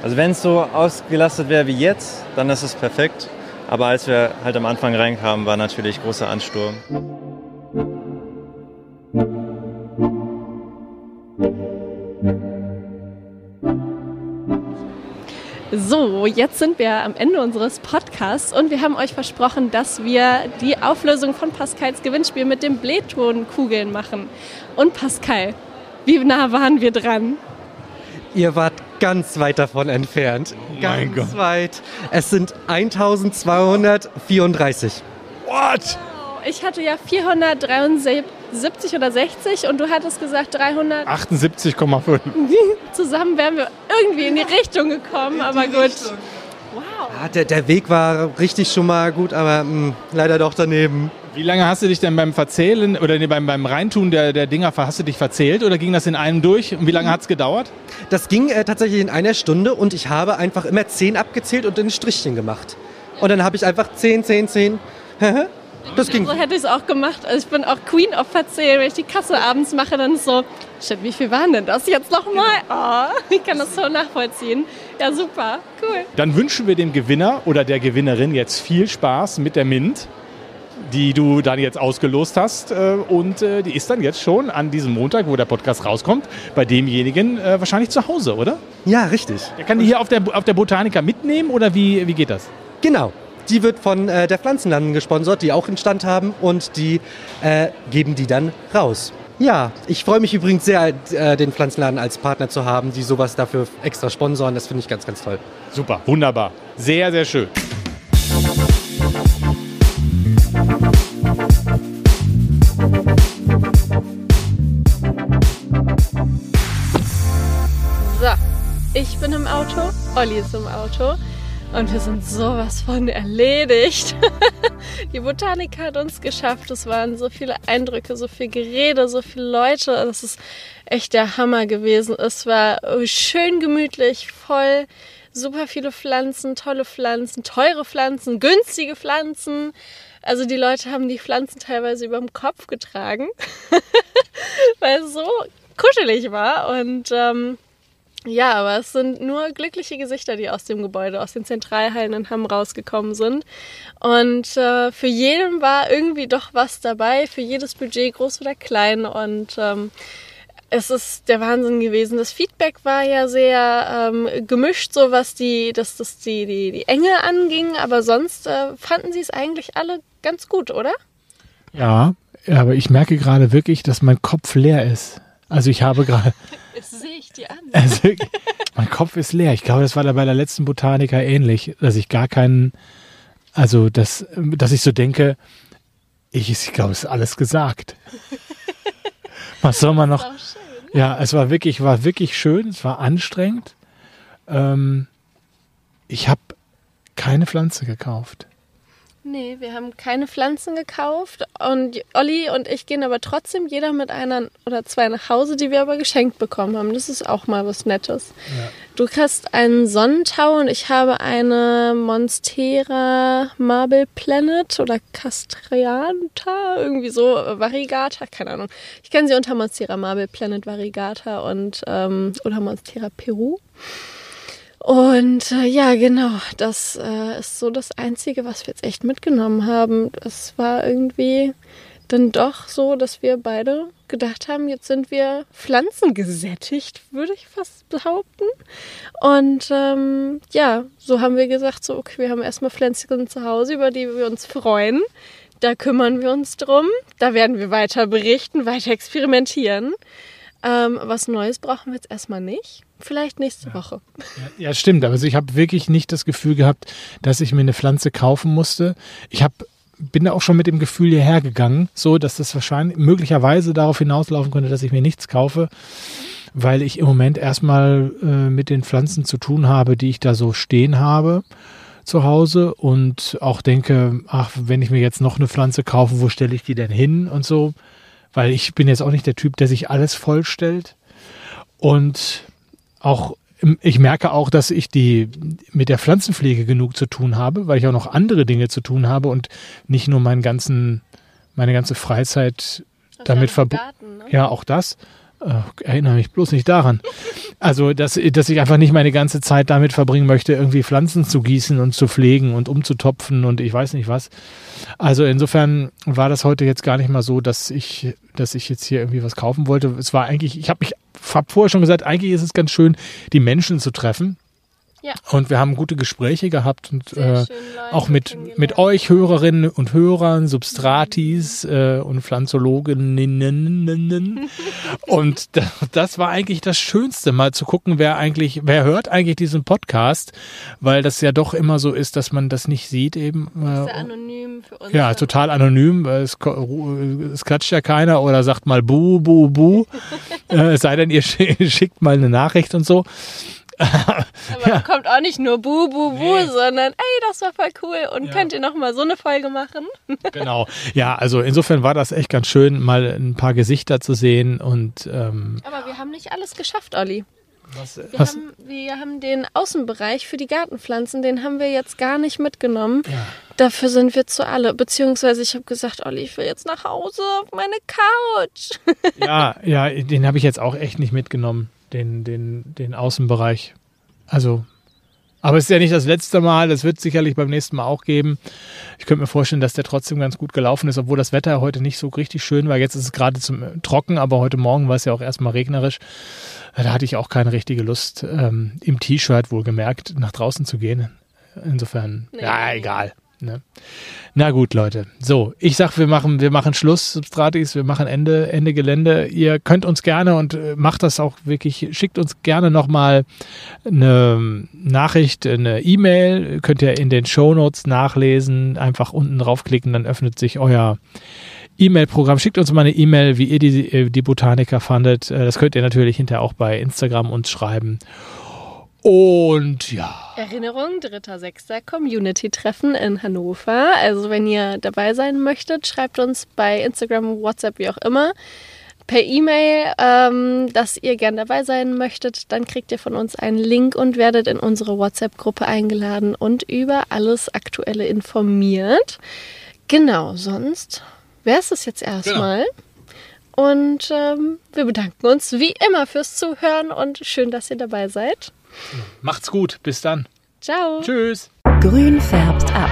also wenn es so ausgelastet wäre wie jetzt, dann ist es perfekt. Aber als wir halt am Anfang reinkamen, war natürlich großer Ansturm. So, jetzt sind wir am Ende unseres Podcasts und wir haben euch versprochen, dass wir die Auflösung von Pascals Gewinnspiel mit den Blähtonkugeln machen. Und Pascal, wie nah waren wir dran? Ihr wart ganz weit davon entfernt. Mein Ganz weit. Es sind 1234. What? Ich hatte ja 473 oder 60 und du hattest gesagt 300. 78,5. Zusammen wären wir irgendwie in die Richtung gekommen, aber gut. Ja, der, der Weg war richtig schon mal gut, aber mh, leider doch daneben. Wie lange hast du dich denn beim Verzählen oder nee, beim, beim Reintun der, der Dinger, hast du dich verzählt oder ging das in einem durch? Und wie lange hat es gedauert? Das ging äh, tatsächlich in einer Stunde und ich habe einfach immer 10 abgezählt und ein Strichchen gemacht. Und dann habe ich einfach 10, 10, 10. Das ging. So hätte ich es auch gemacht. Also ich bin auch Queen of Verzählen. Wenn ich die Kasse abends mache, dann ist so, shit, wie viel waren denn das jetzt nochmal? Oh, ich kann das so nachvollziehen. Ja, super, cool. Dann wünschen wir dem Gewinner oder der Gewinnerin jetzt viel Spaß mit der Mint, die du dann jetzt ausgelost hast. äh, Und äh, die ist dann jetzt schon an diesem Montag, wo der Podcast rauskommt, bei demjenigen äh, wahrscheinlich zu Hause, oder? Ja, richtig. Der kann die hier auf der, auf der Botanica mitnehmen oder wie, wie geht das? Genau. Die wird von äh, der Pflanzenlanden gesponsert, die auch einen Stand haben und die äh, geben die dann raus. Ja, ich freue mich übrigens sehr, äh, den Pflanzenladen als Partner zu haben, die sowas dafür extra sponsoren. Das finde ich ganz, ganz toll. Super, wunderbar. Sehr, sehr schön. So, ich bin im Auto, Olli ist im Auto und wir sind sowas von erledigt. Die Botanik hat uns geschafft. Es waren so viele Eindrücke, so viel Gerede, so viele Leute. Das ist echt der Hammer gewesen. Es war schön gemütlich, voll, super viele Pflanzen, tolle Pflanzen, teure Pflanzen, günstige Pflanzen. Also die Leute haben die Pflanzen teilweise über dem Kopf getragen, weil es so kuschelig war. Und ähm, ja, aber es sind nur glückliche Gesichter, die aus dem Gebäude, aus den Zentralhallen in Hamm rausgekommen sind. Und äh, für jeden war irgendwie doch was dabei, für jedes Budget, groß oder klein. Und ähm, es ist der Wahnsinn gewesen. Das Feedback war ja sehr ähm, gemischt, so was die, dass das die, die, die Enge anging, aber sonst äh, fanden sie es eigentlich alle ganz gut, oder? Ja, aber ich merke gerade wirklich, dass mein Kopf leer ist. Also ich habe gerade, Das sehe ich dir an. also mein Kopf ist leer. Ich glaube, das war da bei der letzten Botaniker ähnlich, dass ich gar keinen, also dass, dass ich so denke, ich, ich glaube, es ist alles gesagt. Was soll man noch? Ja, es war wirklich, war wirklich schön, es war anstrengend. Ähm, ich habe keine Pflanze gekauft. Nee, wir haben keine Pflanzen gekauft und Olli und ich gehen aber trotzdem jeder mit einer oder zwei nach Hause, die wir aber geschenkt bekommen haben. Das ist auch mal was Nettes. Du hast einen Sonnentau und ich habe eine Monstera Marble Planet oder Castrianta, irgendwie so, äh, Variegata, keine Ahnung. Ich kenne sie unter Monstera Marble Planet Variegata und ähm, oder Monstera Peru. Und äh, ja, genau, das äh, ist so das Einzige, was wir jetzt echt mitgenommen haben. Es war irgendwie dann doch so, dass wir beide gedacht haben, jetzt sind wir pflanzengesättigt, würde ich fast behaupten. Und ähm, ja, so haben wir gesagt, so, okay, wir haben erstmal Pflänzchen zu Hause, über die wir uns freuen. Da kümmern wir uns drum. Da werden wir weiter berichten, weiter experimentieren. Ähm, was Neues brauchen wir jetzt erstmal nicht. Vielleicht nächste Woche. Ja, stimmt. Aber also ich habe wirklich nicht das Gefühl gehabt, dass ich mir eine Pflanze kaufen musste. Ich habe bin da auch schon mit dem Gefühl hierher gegangen, so dass das wahrscheinlich möglicherweise darauf hinauslaufen könnte, dass ich mir nichts kaufe, weil ich im Moment erstmal äh, mit den Pflanzen zu tun habe, die ich da so stehen habe zu Hause und auch denke, ach, wenn ich mir jetzt noch eine Pflanze kaufe, wo stelle ich die denn hin und so, weil ich bin jetzt auch nicht der Typ, der sich alles vollstellt und auch ich merke auch, dass ich die mit der Pflanzenpflege genug zu tun habe, weil ich auch noch andere Dinge zu tun habe und nicht nur meinen ganzen, meine ganze Freizeit damit verbunden. Ne? Ja, auch das. Äh, erinnere mich bloß nicht daran. Also, dass, dass ich einfach nicht meine ganze Zeit damit verbringen möchte, irgendwie Pflanzen zu gießen und zu pflegen und umzutopfen und ich weiß nicht was. Also insofern war das heute jetzt gar nicht mal so, dass ich, dass ich jetzt hier irgendwie was kaufen wollte. Es war eigentlich, ich habe mich hab vorher schon gesagt, eigentlich ist es ganz schön, die Menschen zu treffen ja. Und wir haben gute Gespräche gehabt und äh, auch mit, mit euch Hörerinnen und Hörern, Substratis äh, und Pflanzologinnen. und das war eigentlich das Schönste, mal zu gucken, wer eigentlich, wer hört eigentlich diesen Podcast, weil das ja doch immer so ist, dass man das nicht sieht eben. Äh, anonym für uns. Ja, total anonym. Es, es klatscht ja keiner oder sagt mal bu, bu, bu. äh, es sei denn, ihr schickt mal eine Nachricht und so. Aber ja. kommt auch nicht nur Bu, Bu, Bu, nee. sondern ey, das war voll cool und ja. könnt ihr noch mal so eine Folge machen? genau. Ja, also insofern war das echt ganz schön, mal ein paar Gesichter zu sehen und. Ähm, Aber wir haben nicht alles geschafft, Olli. Was, wir, was? Haben, wir haben den Außenbereich für die Gartenpflanzen, den haben wir jetzt gar nicht mitgenommen. Ja. Dafür sind wir zu alle. Beziehungsweise ich habe gesagt, Olli, ich will jetzt nach Hause auf meine Couch. ja, ja, den habe ich jetzt auch echt nicht mitgenommen den, den, den Außenbereich. Also, aber es ist ja nicht das letzte Mal, das wird sicherlich beim nächsten Mal auch geben. Ich könnte mir vorstellen, dass der trotzdem ganz gut gelaufen ist, obwohl das Wetter heute nicht so richtig schön war. Jetzt ist es gerade zum äh, trocken, aber heute Morgen war es ja auch erstmal regnerisch. Da hatte ich auch keine richtige Lust, ähm, im T-Shirt wohlgemerkt, nach draußen zu gehen. Insofern, nee. ja, egal. Ne? Na gut, Leute. So, ich sag, wir machen, wir machen Schluss, Substratis, wir machen Ende, Ende Gelände. Ihr könnt uns gerne und äh, macht das auch wirklich, schickt uns gerne nochmal eine Nachricht, eine E-Mail, könnt ihr in den Show Notes nachlesen, einfach unten draufklicken, dann öffnet sich euer E-Mail-Programm. Schickt uns mal eine E-Mail, wie ihr die, äh, die Botaniker fandet. Äh, das könnt ihr natürlich hinterher auch bei Instagram uns schreiben. Und ja. Erinnerung, 3.6. Community-Treffen in Hannover. Also wenn ihr dabei sein möchtet, schreibt uns bei Instagram, WhatsApp, wie auch immer, per E-Mail, ähm, dass ihr gern dabei sein möchtet. Dann kriegt ihr von uns einen Link und werdet in unsere WhatsApp-Gruppe eingeladen und über alles Aktuelle informiert. Genau, sonst wäre es das jetzt erstmal. Genau. Und ähm, wir bedanken uns wie immer fürs Zuhören und schön, dass ihr dabei seid. Macht's gut. Bis dann. Ciao. Tschüss. Grün färbt ab.